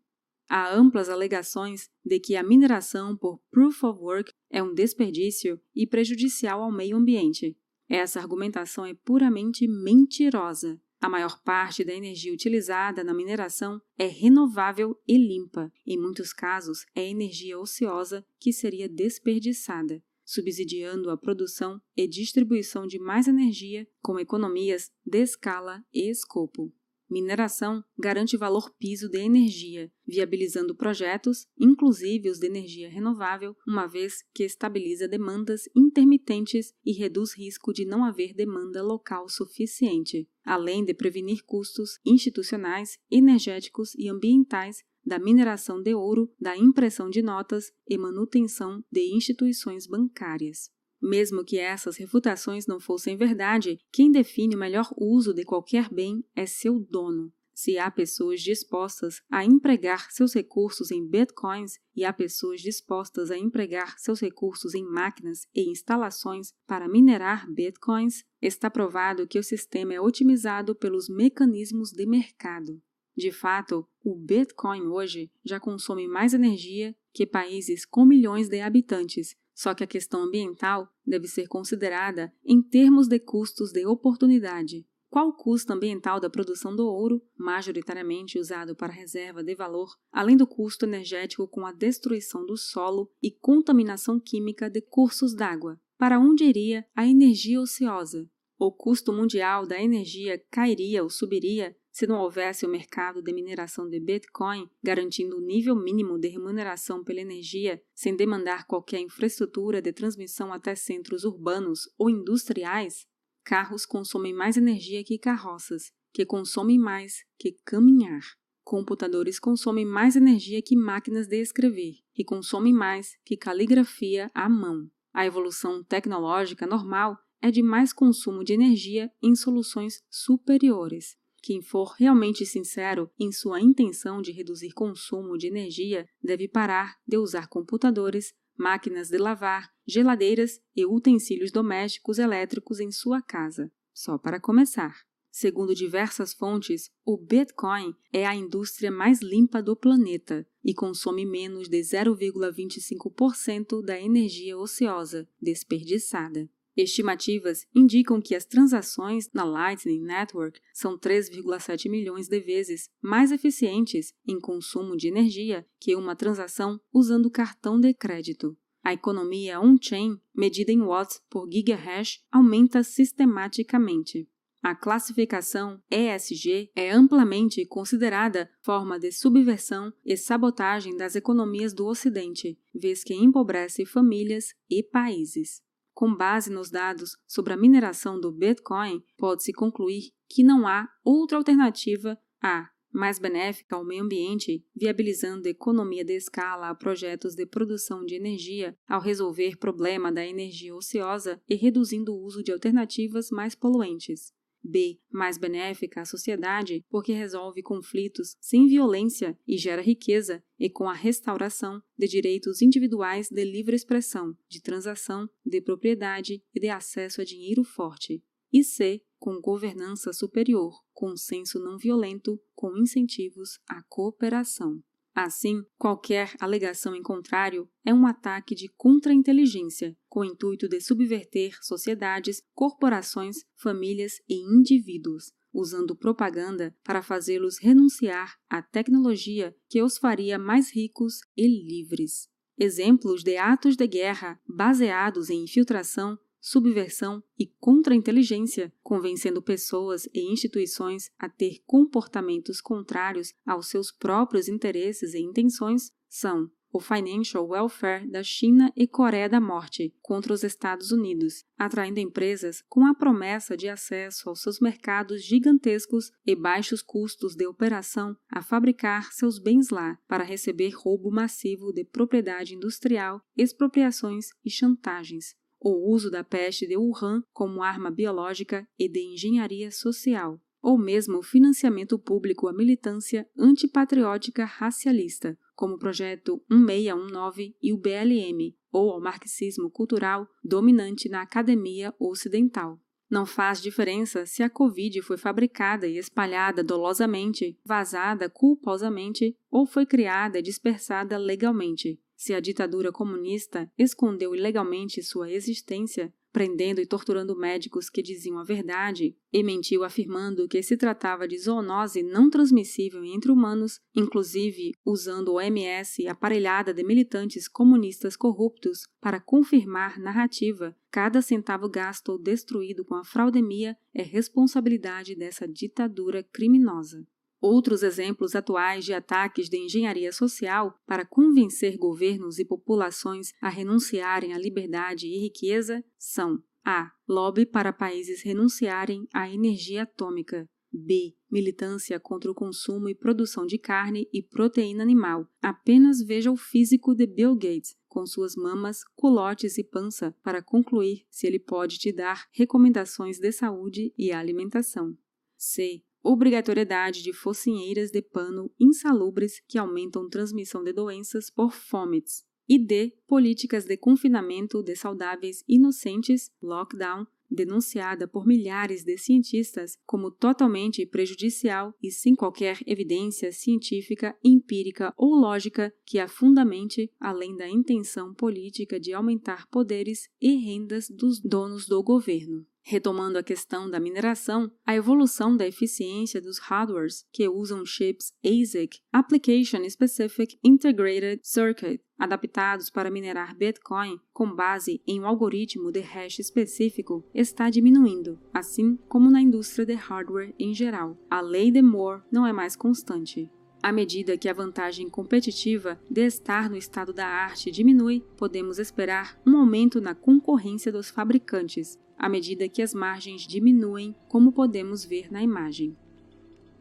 Há amplas alegações de que a mineração por proof of work é um desperdício e prejudicial ao meio ambiente. Essa argumentação é puramente mentirosa. A maior parte da energia utilizada na mineração é renovável e limpa. Em muitos casos, é energia ociosa que seria desperdiçada, subsidiando a produção e distribuição de mais energia com economias de escala e escopo. Mineração garante valor piso de energia, viabilizando projetos, inclusive os de energia renovável, uma vez que estabiliza demandas intermitentes e reduz risco de não haver demanda local suficiente, além de prevenir custos institucionais, energéticos e ambientais da mineração de ouro, da impressão de notas e manutenção de instituições bancárias. Mesmo que essas refutações não fossem verdade, quem define o melhor uso de qualquer bem é seu dono. Se há pessoas dispostas a empregar seus recursos em bitcoins e há pessoas dispostas a empregar seus recursos em máquinas e instalações para minerar bitcoins, está provado que o sistema é otimizado pelos mecanismos de mercado. De fato, o Bitcoin hoje já consome mais energia que países com milhões de habitantes, só que a questão ambiental deve ser considerada em termos de custos de oportunidade. Qual o custo ambiental da produção do ouro, majoritariamente usado para reserva de valor, além do custo energético com a destruição do solo e contaminação química de cursos d'água? Para onde iria a energia ociosa? O custo mundial da energia cairia ou subiria se não houvesse o mercado de mineração de Bitcoin garantindo o nível mínimo de remuneração pela energia, sem demandar qualquer infraestrutura de transmissão até centros urbanos ou industriais, carros consomem mais energia que carroças, que consomem mais que caminhar. Computadores consomem mais energia que máquinas de escrever, que consomem mais que caligrafia à mão. A evolução tecnológica normal é de mais consumo de energia em soluções superiores. Quem for realmente sincero em sua intenção de reduzir consumo de energia deve parar de usar computadores, máquinas de lavar, geladeiras e utensílios domésticos elétricos em sua casa. Só para começar. Segundo diversas fontes, o Bitcoin é a indústria mais limpa do planeta e consome menos de 0,25% da energia ociosa desperdiçada. Estimativas indicam que as transações na Lightning Network são 3,7 milhões de vezes mais eficientes em consumo de energia que uma transação usando cartão de crédito. A economia on-chain, medida em watts por gigahash, aumenta sistematicamente. A classificação ESG é amplamente considerada forma de subversão e sabotagem das economias do Ocidente, vez que empobrece famílias e países. Com base nos dados sobre a mineração do Bitcoin, pode-se concluir que não há outra alternativa a mais benéfica ao meio ambiente, viabilizando economia de escala a projetos de produção de energia ao resolver problema da energia ociosa e reduzindo o uso de alternativas mais poluentes. B. Mais benéfica à sociedade porque resolve conflitos sem violência e gera riqueza, e com a restauração de direitos individuais de livre expressão, de transação, de propriedade e de acesso a dinheiro forte. E C. Com governança superior, consenso não violento, com incentivos à cooperação. Assim, qualquer alegação em contrário é um ataque de contra-inteligência, com o intuito de subverter sociedades, corporações, famílias e indivíduos, usando propaganda para fazê-los renunciar à tecnologia que os faria mais ricos e livres. exemplos de atos de guerra baseados em infiltração, subversão e contra-inteligência, convencendo pessoas e instituições a ter comportamentos contrários aos seus próprios interesses e intenções, são o Financial Welfare da China e Coreia da Morte contra os Estados Unidos, atraindo empresas com a promessa de acesso aos seus mercados gigantescos e baixos custos de operação a fabricar seus bens lá para receber roubo massivo de propriedade industrial, expropriações e chantagens. O uso da peste de Wuhan como arma biológica e de engenharia social ou mesmo o financiamento público à militância antipatriótica racialista, como o projeto 1619 e o BLM, ou ao marxismo cultural dominante na academia ocidental. Não faz diferença se a Covid foi fabricada e espalhada dolosamente, vazada culposamente ou foi criada e dispersada legalmente. Se a ditadura comunista escondeu ilegalmente sua existência, prendendo e torturando médicos que diziam a verdade, e mentiu afirmando que se tratava de zoonose não transmissível entre humanos, inclusive usando o MS aparelhada de militantes comunistas corruptos para confirmar narrativa. Cada centavo gasto ou destruído com a fraudemia é responsabilidade dessa ditadura criminosa. Outros exemplos atuais de ataques de engenharia social para convencer governos e populações a renunciarem à liberdade e riqueza são: a. Lobby para países renunciarem à energia atômica. B. Militância contra o consumo e produção de carne e proteína animal. Apenas veja o físico de Bill Gates, com suas mamas, culotes e pança, para concluir se ele pode te dar recomendações de saúde e alimentação. C obrigatoriedade de focinheiras de pano insalubres que aumentam transmissão de doenças por fomites, e D. Políticas de confinamento de saudáveis inocentes, lockdown, denunciada por milhares de cientistas como totalmente prejudicial e sem qualquer evidência científica, empírica ou lógica que a fundamente, além da intenção política de aumentar poderes e rendas dos donos do governo. Retomando a questão da mineração, a evolução da eficiência dos hardwares que usam chips ASIC, Application Specific Integrated Circuit, adaptados para minerar Bitcoin com base em um algoritmo de hash específico, está diminuindo, assim como na indústria de hardware em geral. A lei de Moore não é mais constante. À medida que a vantagem competitiva de estar no estado da arte diminui, podemos esperar um aumento na concorrência dos fabricantes, à medida que as margens diminuem, como podemos ver na imagem.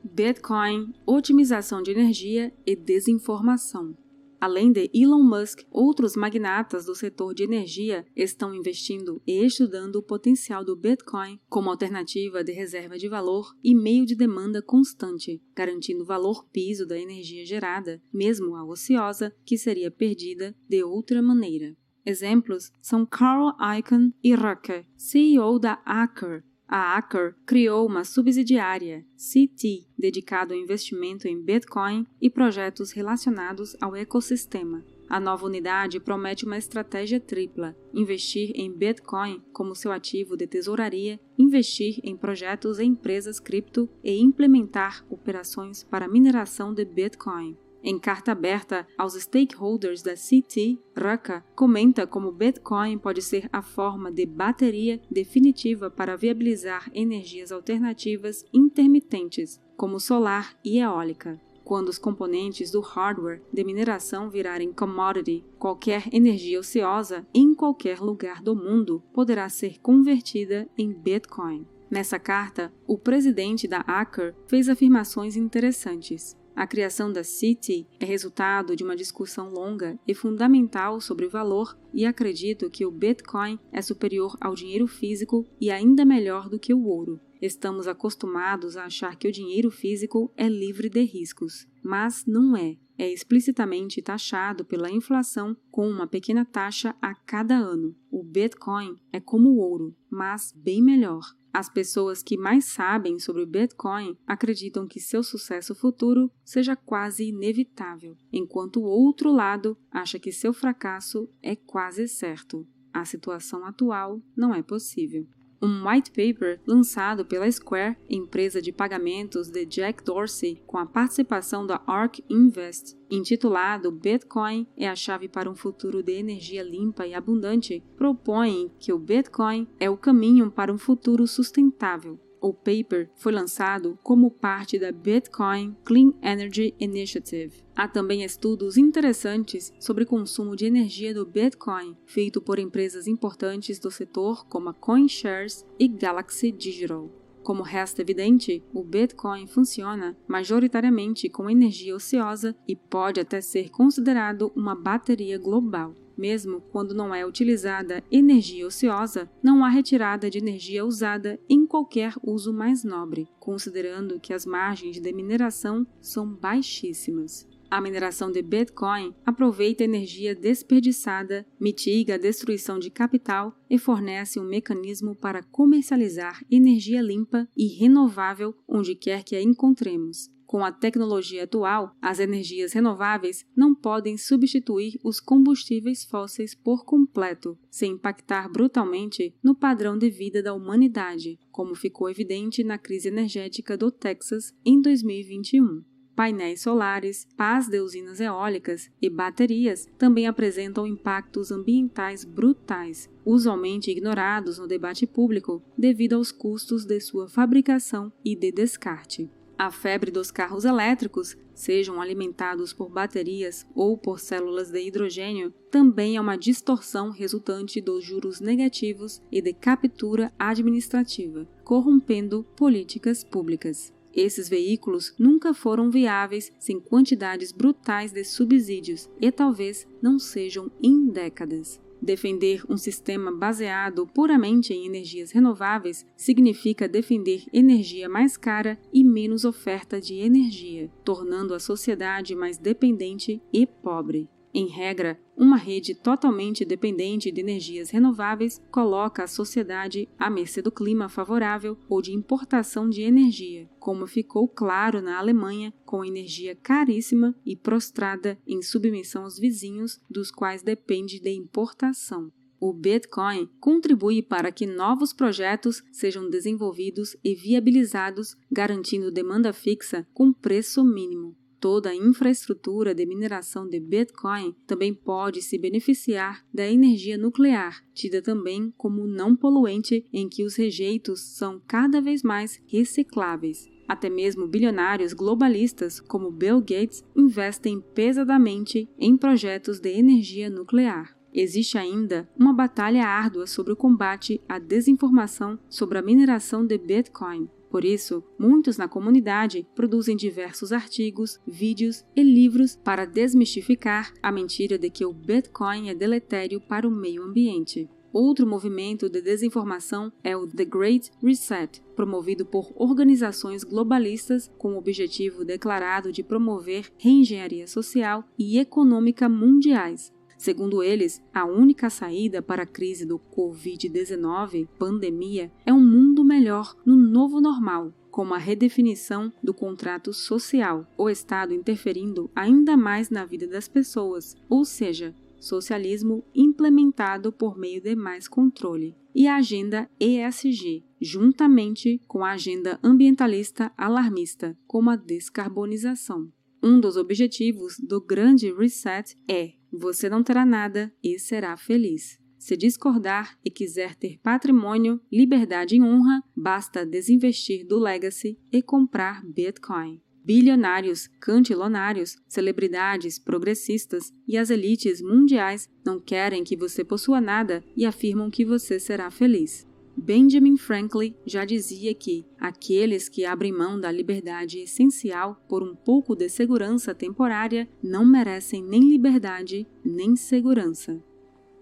Bitcoin, otimização de energia e desinformação. Além de Elon Musk, outros magnatas do setor de energia estão investindo e estudando o potencial do Bitcoin como alternativa de reserva de valor e meio de demanda constante, garantindo o valor piso da energia gerada, mesmo a ociosa, que seria perdida de outra maneira. Exemplos são Carl Icahn e Rucker, CEO da Aker. A Aker criou uma subsidiária, CT, dedicado ao investimento em Bitcoin e projetos relacionados ao ecossistema. A nova unidade promete uma estratégia tripla: investir em Bitcoin como seu ativo de tesouraria, investir em projetos e empresas cripto e implementar operações para mineração de Bitcoin. Em carta aberta aos stakeholders da CT, Raka comenta como Bitcoin pode ser a forma de bateria definitiva para viabilizar energias alternativas intermitentes, como solar e eólica. Quando os componentes do hardware de mineração virarem commodity, qualquer energia ociosa em qualquer lugar do mundo poderá ser convertida em Bitcoin. Nessa carta, o presidente da Aker fez afirmações interessantes. A criação da City é resultado de uma discussão longa e fundamental sobre o valor, e acredito que o Bitcoin é superior ao dinheiro físico e ainda melhor do que o ouro. Estamos acostumados a achar que o dinheiro físico é livre de riscos, mas não é. É explicitamente taxado pela inflação com uma pequena taxa a cada ano. O Bitcoin é como o ouro, mas bem melhor. As pessoas que mais sabem sobre o Bitcoin acreditam que seu sucesso futuro seja quase inevitável, enquanto o outro lado acha que seu fracasso é quase certo. A situação atual não é possível. Um white paper lançado pela Square, empresa de pagamentos de Jack Dorsey, com a participação da ARK Invest, intitulado Bitcoin é a chave para um futuro de energia limpa e abundante, propõe que o Bitcoin é o caminho para um futuro sustentável. O paper foi lançado como parte da Bitcoin Clean Energy Initiative. Há também estudos interessantes sobre consumo de energia do Bitcoin, feito por empresas importantes do setor como a CoinShares e Galaxy Digital. Como resta evidente, o Bitcoin funciona majoritariamente com energia ociosa e pode até ser considerado uma bateria global. Mesmo quando não é utilizada energia ociosa, não há retirada de energia usada em qualquer uso mais nobre, considerando que as margens de mineração são baixíssimas. A mineração de Bitcoin aproveita energia desperdiçada, mitiga a destruição de capital e fornece um mecanismo para comercializar energia limpa e renovável onde quer que a encontremos. Com a tecnologia atual, as energias renováveis não podem substituir os combustíveis fósseis por completo, sem impactar brutalmente no padrão de vida da humanidade, como ficou evidente na crise energética do Texas em 2021 painéis solares, pás de usinas eólicas e baterias também apresentam impactos ambientais brutais, usualmente ignorados no debate público devido aos custos de sua fabricação e de descarte. A febre dos carros elétricos, sejam alimentados por baterias ou por células de hidrogênio, também é uma distorção resultante dos juros negativos e de captura administrativa, corrompendo políticas públicas. Esses veículos nunca foram viáveis sem quantidades brutais de subsídios e talvez não sejam em décadas. Defender um sistema baseado puramente em energias renováveis significa defender energia mais cara e menos oferta de energia, tornando a sociedade mais dependente e pobre. Em regra, uma rede totalmente dependente de energias renováveis coloca a sociedade à mercê do clima favorável ou de importação de energia, como ficou claro na Alemanha, com energia caríssima e prostrada em submissão aos vizinhos, dos quais depende de importação. O Bitcoin contribui para que novos projetos sejam desenvolvidos e viabilizados, garantindo demanda fixa com preço mínimo toda a infraestrutura de mineração de Bitcoin também pode se beneficiar da energia nuclear, tida também como não poluente, em que os rejeitos são cada vez mais recicláveis. Até mesmo bilionários globalistas como Bill Gates investem pesadamente em projetos de energia nuclear. Existe ainda uma batalha árdua sobre o combate à desinformação sobre a mineração de Bitcoin. Por isso, muitos na comunidade produzem diversos artigos, vídeos e livros para desmistificar a mentira de que o Bitcoin é deletério para o meio ambiente. Outro movimento de desinformação é o The Great Reset, promovido por organizações globalistas com o objetivo declarado de promover reengenharia social e econômica mundiais, Segundo eles, a única saída para a crise do Covid-19, pandemia, é um mundo melhor no novo normal, como a redefinição do contrato social, o Estado interferindo ainda mais na vida das pessoas, ou seja, socialismo implementado por meio de mais controle, e a agenda ESG, juntamente com a agenda ambientalista alarmista, como a descarbonização. Um dos objetivos do Grande Reset é você não terá nada e será feliz. Se discordar e quiser ter patrimônio, liberdade e honra, basta desinvestir do Legacy e comprar Bitcoin. Bilionários, cantilonários, celebridades progressistas e as elites mundiais não querem que você possua nada e afirmam que você será feliz. Benjamin Franklin já dizia que aqueles que abrem mão da liberdade essencial por um pouco de segurança temporária não merecem nem liberdade nem segurança.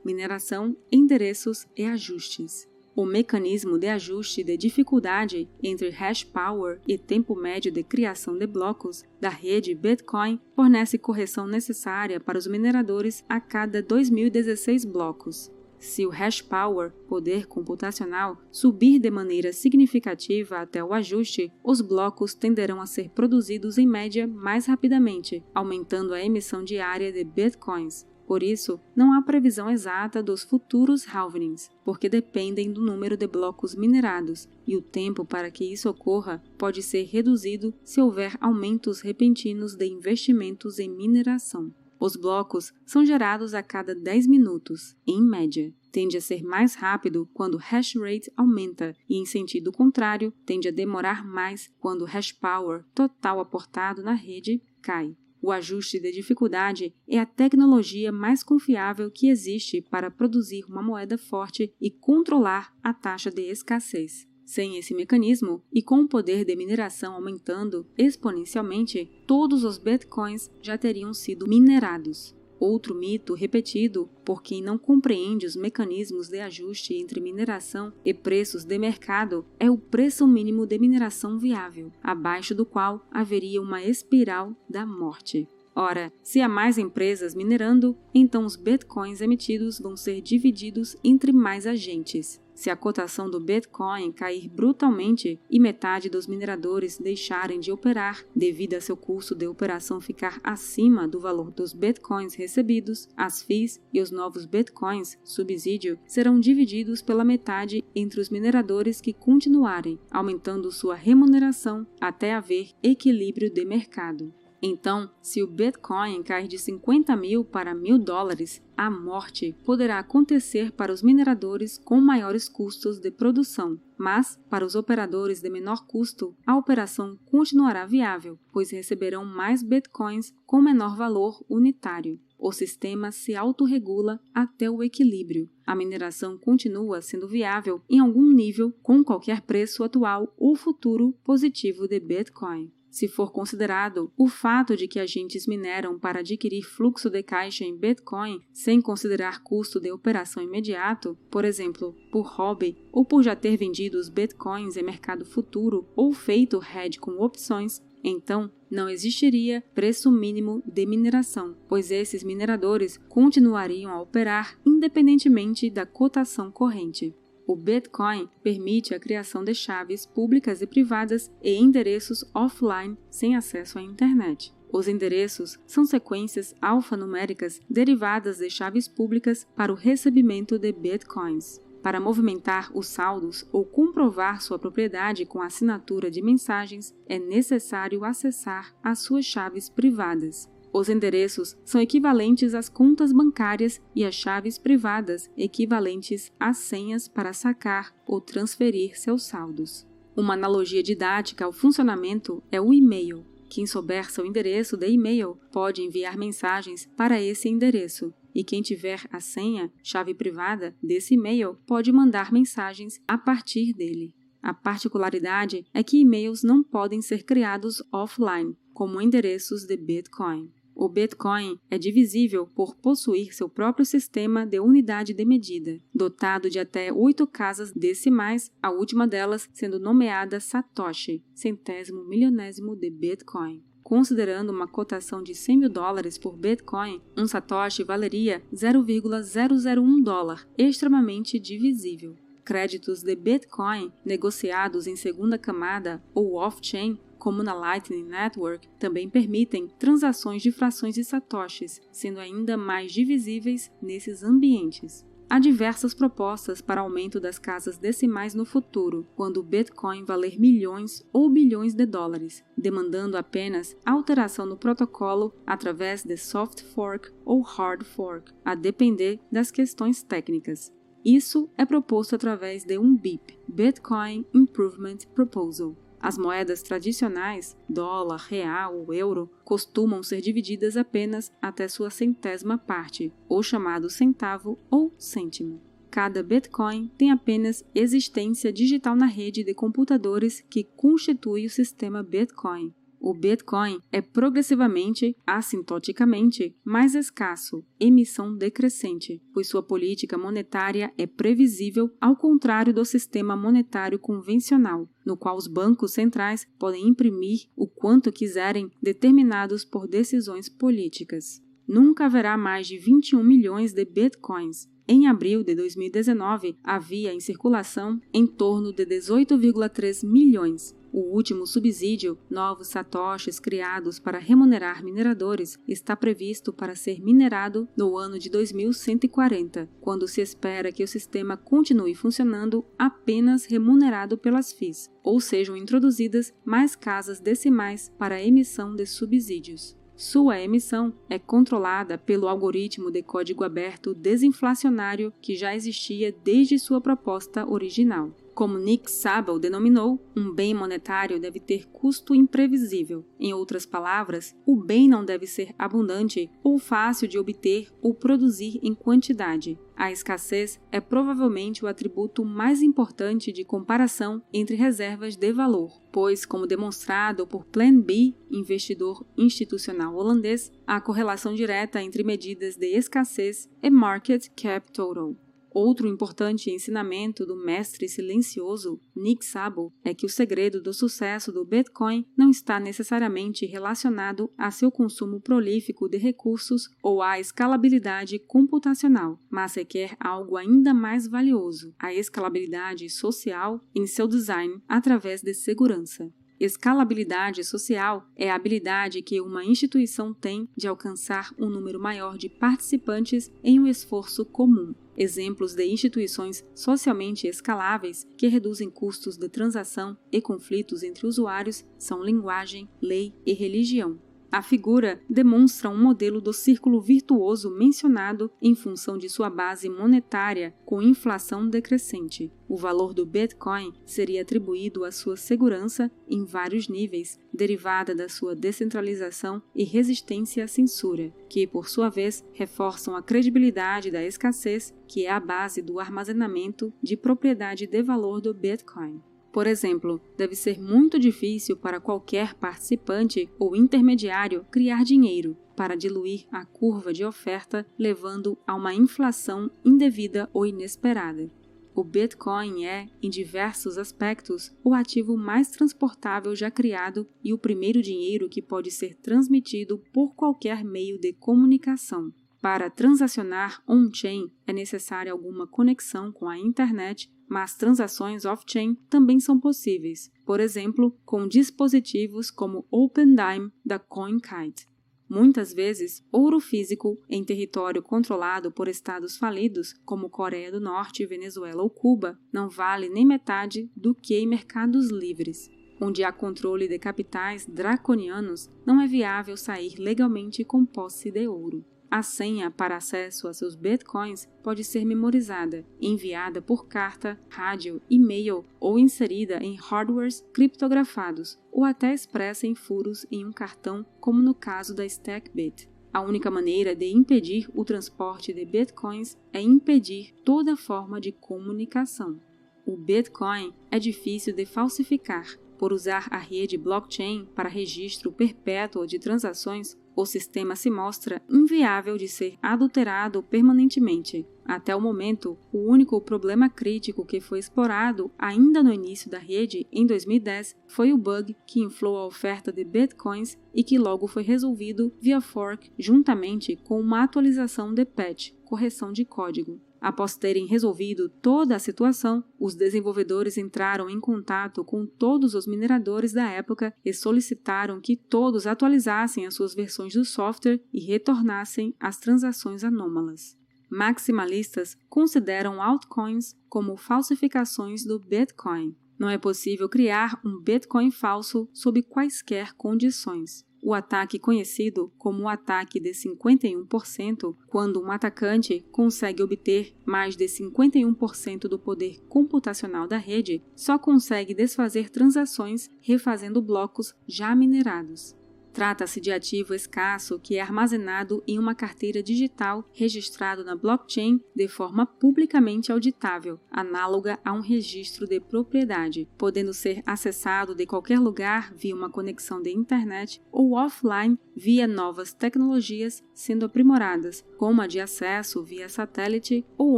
Mineração, endereços e ajustes. O mecanismo de ajuste de dificuldade entre hash power e tempo médio de criação de blocos da rede Bitcoin fornece correção necessária para os mineradores a cada 2016 blocos. Se o hash power, poder computacional, subir de maneira significativa até o ajuste, os blocos tenderão a ser produzidos em média mais rapidamente, aumentando a emissão diária de bitcoins. Por isso, não há previsão exata dos futuros halvenings, porque dependem do número de blocos minerados, e o tempo para que isso ocorra pode ser reduzido se houver aumentos repentinos de investimentos em mineração. Os blocos são gerados a cada 10 minutos, em média. Tende a ser mais rápido quando o hash rate aumenta e, em sentido contrário, tende a demorar mais quando o hash power total aportado na rede cai. O ajuste de dificuldade é a tecnologia mais confiável que existe para produzir uma moeda forte e controlar a taxa de escassez. Sem esse mecanismo e com o poder de mineração aumentando exponencialmente, todos os bitcoins já teriam sido minerados. Outro mito repetido por quem não compreende os mecanismos de ajuste entre mineração e preços de mercado é o preço mínimo de mineração viável, abaixo do qual haveria uma espiral da morte. Ora, se há mais empresas minerando, então os bitcoins emitidos vão ser divididos entre mais agentes. Se a cotação do Bitcoin cair brutalmente e metade dos mineradores deixarem de operar devido a seu custo de operação ficar acima do valor dos Bitcoins recebidos, as FIIs e os novos Bitcoins subsídio serão divididos pela metade entre os mineradores que continuarem, aumentando sua remuneração até haver equilíbrio de mercado. Então, se o Bitcoin cair de 50 mil para mil dólares, a morte poderá acontecer para os mineradores com maiores custos de produção, mas para os operadores de menor custo, a operação continuará viável, pois receberão mais bitcoins com menor valor unitário. O sistema se autorregula até o equilíbrio. A mineração continua sendo viável em algum nível com qualquer preço atual ou futuro positivo de Bitcoin. Se for considerado o fato de que agentes mineram para adquirir fluxo de caixa em Bitcoin sem considerar custo de operação imediato, por exemplo, por hobby ou por já ter vendido os Bitcoins em mercado futuro ou feito hedge com opções, então não existiria preço mínimo de mineração, pois esses mineradores continuariam a operar independentemente da cotação corrente. O Bitcoin permite a criação de chaves públicas e privadas e endereços offline sem acesso à internet. Os endereços são sequências alfanuméricas derivadas de chaves públicas para o recebimento de bitcoins. Para movimentar os saldos ou comprovar sua propriedade com assinatura de mensagens, é necessário acessar as suas chaves privadas. Os endereços são equivalentes às contas bancárias e as chaves privadas equivalentes às senhas para sacar ou transferir seus saldos. Uma analogia didática ao funcionamento é o e-mail. Quem souber seu endereço de e-mail pode enviar mensagens para esse endereço, e quem tiver a senha, chave privada, desse e-mail pode mandar mensagens a partir dele. A particularidade é que e-mails não podem ser criados offline, como endereços de Bitcoin. O Bitcoin é divisível por possuir seu próprio sistema de unidade de medida, dotado de até oito casas decimais, a última delas sendo nomeada Satoshi, centésimo milionésimo de Bitcoin. Considerando uma cotação de 100 mil dólares por Bitcoin, um Satoshi valeria 0,001 dólar, extremamente divisível. Créditos de Bitcoin negociados em segunda camada ou off-chain como na Lightning Network, também permitem transações de frações de satoshis, sendo ainda mais divisíveis nesses ambientes. Há diversas propostas para aumento das casas decimais no futuro, quando o Bitcoin valer milhões ou bilhões de dólares, demandando apenas alteração no protocolo através de soft fork ou hard fork, a depender das questões técnicas. Isso é proposto através de um BIP, Bitcoin Improvement Proposal. As moedas tradicionais, dólar, real ou euro, costumam ser divididas apenas até sua centésima parte, ou chamado centavo ou cêntimo. Cada Bitcoin tem apenas existência digital na rede de computadores que constitui o sistema Bitcoin, o Bitcoin é progressivamente, assintoticamente, mais escasso, emissão decrescente, pois sua política monetária é previsível, ao contrário do sistema monetário convencional, no qual os bancos centrais podem imprimir o quanto quiserem, determinados por decisões políticas. Nunca haverá mais de 21 milhões de bitcoins, em abril de 2019, havia em circulação em torno de 18,3 milhões, O último subsídio, novos satoshis criados para remunerar mineradores, está previsto para ser minerado no ano de 2140, quando se espera que o sistema continue funcionando apenas remunerado pelas FIIs, ou sejam introduzidas mais casas decimais para a emissão de subsídios. Sua emissão é controlada pelo algoritmo de código aberto desinflacionário que já existia desde sua proposta original. Como Nick Szabo denominou, um bem monetário deve ter custo imprevisível. Em outras palavras, o bem não deve ser abundante ou fácil de obter ou produzir em quantidade. A escassez é provavelmente o atributo mais importante de comparação entre reservas de valor, pois, como demonstrado por Plan B, investidor institucional holandês, há correlação direta entre medidas de escassez e market cap total. Outro importante ensinamento do mestre silencioso Nick Szabo é que o segredo do sucesso do Bitcoin não está necessariamente relacionado a seu consumo prolífico de recursos ou à escalabilidade computacional, mas requer algo ainda mais valioso: a escalabilidade social em seu design através de segurança. Escalabilidade social é a habilidade que uma instituição tem de alcançar um número maior de participantes em um esforço comum. Exemplos de instituições socialmente escaláveis que reduzem custos de transação e conflitos entre usuários são linguagem, lei e religião. A figura demonstra um modelo do círculo virtuoso mencionado em função de sua base monetária com inflação decrescente. O valor do Bitcoin seria atribuído à sua segurança em vários níveis, derivada da sua descentralização e resistência à censura, que, por sua vez, reforçam a credibilidade da escassez, que é a base do armazenamento de propriedade de valor do Bitcoin. Por exemplo, deve ser muito difícil para qualquer participante ou intermediário criar dinheiro para diluir a curva de oferta, levando a uma inflação indevida ou inesperada. O Bitcoin é, em diversos aspectos, o ativo mais transportável já criado e o primeiro dinheiro que pode ser transmitido por qualquer meio de comunicação. Para transacionar on-chain é necessária alguma conexão com a internet mas transações off-chain também são possíveis, por exemplo, com dispositivos como OpenDime da CoinKite. Muitas vezes, ouro físico em território controlado por estados falidos, como Coreia do Norte, Venezuela ou Cuba, não vale nem metade do que em mercados livres. Onde há controle de capitais draconianos, não é viável sair legalmente com posse de ouro. A senha para acesso a seus bitcoins pode ser memorizada, enviada por carta, rádio, e-mail ou inserida em hardwares criptografados ou até expressa em furos em um cartão, como no caso da StackBit. A única maneira de impedir o transporte de bitcoins é impedir toda forma de comunicação. O Bitcoin é difícil de falsificar. Por usar a rede blockchain para registro perpétuo de transações, o sistema se mostra inviável de ser adulterado permanentemente. Até o momento, o único problema crítico que foi explorado ainda no início da rede, em 2010, foi o bug que inflou a oferta de bitcoins e que logo foi resolvido via fork juntamente com uma atualização de patch, correção de código. Após terem resolvido toda a situação, os desenvolvedores entraram em contato com todos os mineradores da época e solicitaram que todos atualizassem as suas versões do software e retornassem as transações anômalas. Maximalistas consideram altcoins como falsificações do Bitcoin. Não é possível criar um Bitcoin falso sob quaisquer condições. O ataque conhecido como o ataque de 51%, quando um atacante consegue obter mais de 51% do poder computacional da rede, só consegue desfazer transações refazendo blocos já minerados. Trata-se de ativo escasso que é armazenado em uma carteira digital registrado na blockchain de forma publicamente auditável, análoga a um registro de propriedade, podendo ser acessado de qualquer lugar via uma conexão de internet ou offline via novas tecnologias sendo aprimoradas, como a de acesso via satélite ou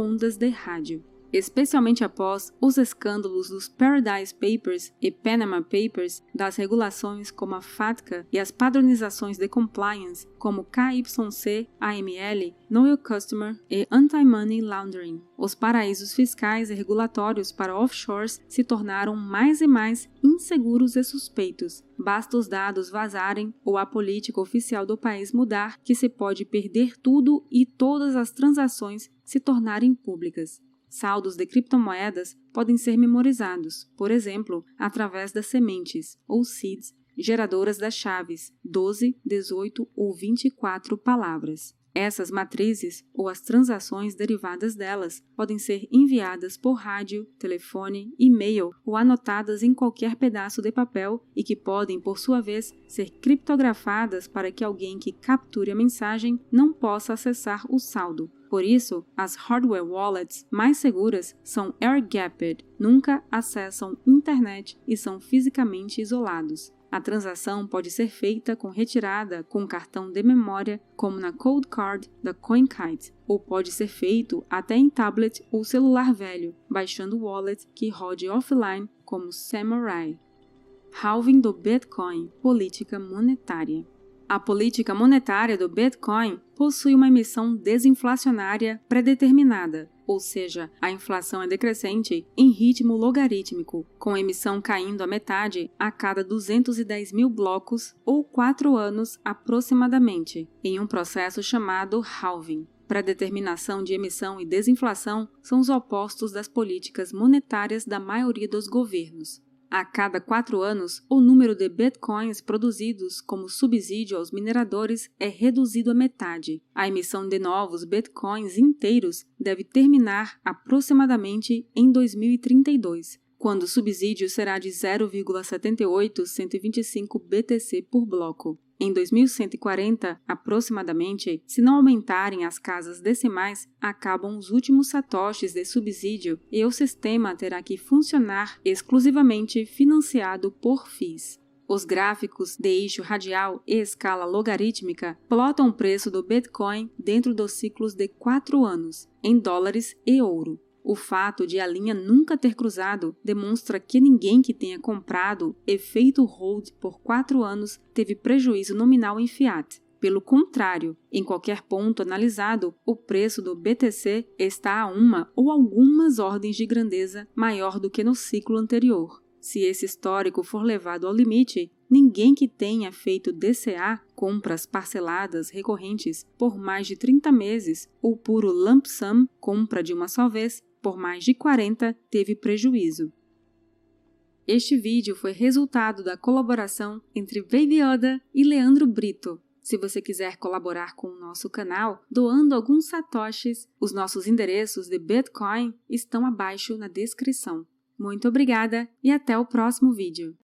ondas de rádio. Especialmente após os escândalos dos Paradise Papers e Panama Papers, das regulações como a FATCA e as padronizações de compliance como KYC, AML, Know Your Customer e Anti-Money Laundering. Os paraísos fiscais e regulatórios para offshores se tornaram mais e mais inseguros e suspeitos. Basta os dados vazarem ou a política oficial do país mudar que se pode perder tudo e todas as transações se tornarem públicas. Saldos de criptomoedas podem ser memorizados, por exemplo, através das sementes, ou seeds, geradoras das chaves 12, 18 ou 24 palavras. Essas matrizes ou as transações derivadas delas podem ser enviadas por rádio, telefone, e-mail ou anotadas em qualquer pedaço de papel e que podem, por sua vez, ser criptografadas para que alguém que capture a mensagem não possa acessar o saldo. Por isso, as hardware wallets mais seguras são air-gapped, nunca acessam internet e são fisicamente isolados. A transação pode ser feita com retirada com cartão de memória, como na Cold Card da CoinKite, ou pode ser feito até em tablet ou celular velho, baixando o wallet que rode offline, como Samurai. Halving do Bitcoin Política Monetária A política monetária do Bitcoin possui uma emissão desinflacionária predeterminada, ou seja, a inflação é decrescente em ritmo logarítmico, com a emissão caindo a metade a cada 210 mil blocos ou 4 anos aproximadamente, em um processo chamado halving. Predeterminação de emissão e desinflação são os opostos das políticas monetárias da maioria dos governos. A cada quatro anos, o número de bitcoins produzidos como subsídio aos mineradores é reduzido à metade. A emissão de novos bitcoins inteiros deve terminar aproximadamente em 2032, quando o subsídio será de 0,78125 BTC por bloco. Em 2140, aproximadamente, se não aumentarem as casas decimais, acabam os últimos satoshis de subsídio e o sistema terá que funcionar exclusivamente financiado por FIIs. Os gráficos de eixo radial e escala logarítmica plotam o preço do Bitcoin dentro dos ciclos de 4 anos, em dólares e ouro. O fato de a linha nunca ter cruzado demonstra que ninguém que tenha comprado e feito hold por quatro anos teve prejuízo nominal em fiat. Pelo contrário, em qualquer ponto analisado, o preço do BTC está a uma ou algumas ordens de grandeza maior do que no ciclo anterior. Se esse histórico for levado ao limite, ninguém que tenha feito DCA, compras parceladas recorrentes, por mais de 30 meses, ou puro lump sum, compra de uma só vez, por mais de 40, teve prejuízo. Este vídeo foi resultado da colaboração entre Baby Yoda e Leandro Brito. Se você quiser colaborar com o nosso canal doando alguns satoshis, os nossos endereços de Bitcoin estão abaixo na descrição. Muito obrigada e até o próximo vídeo.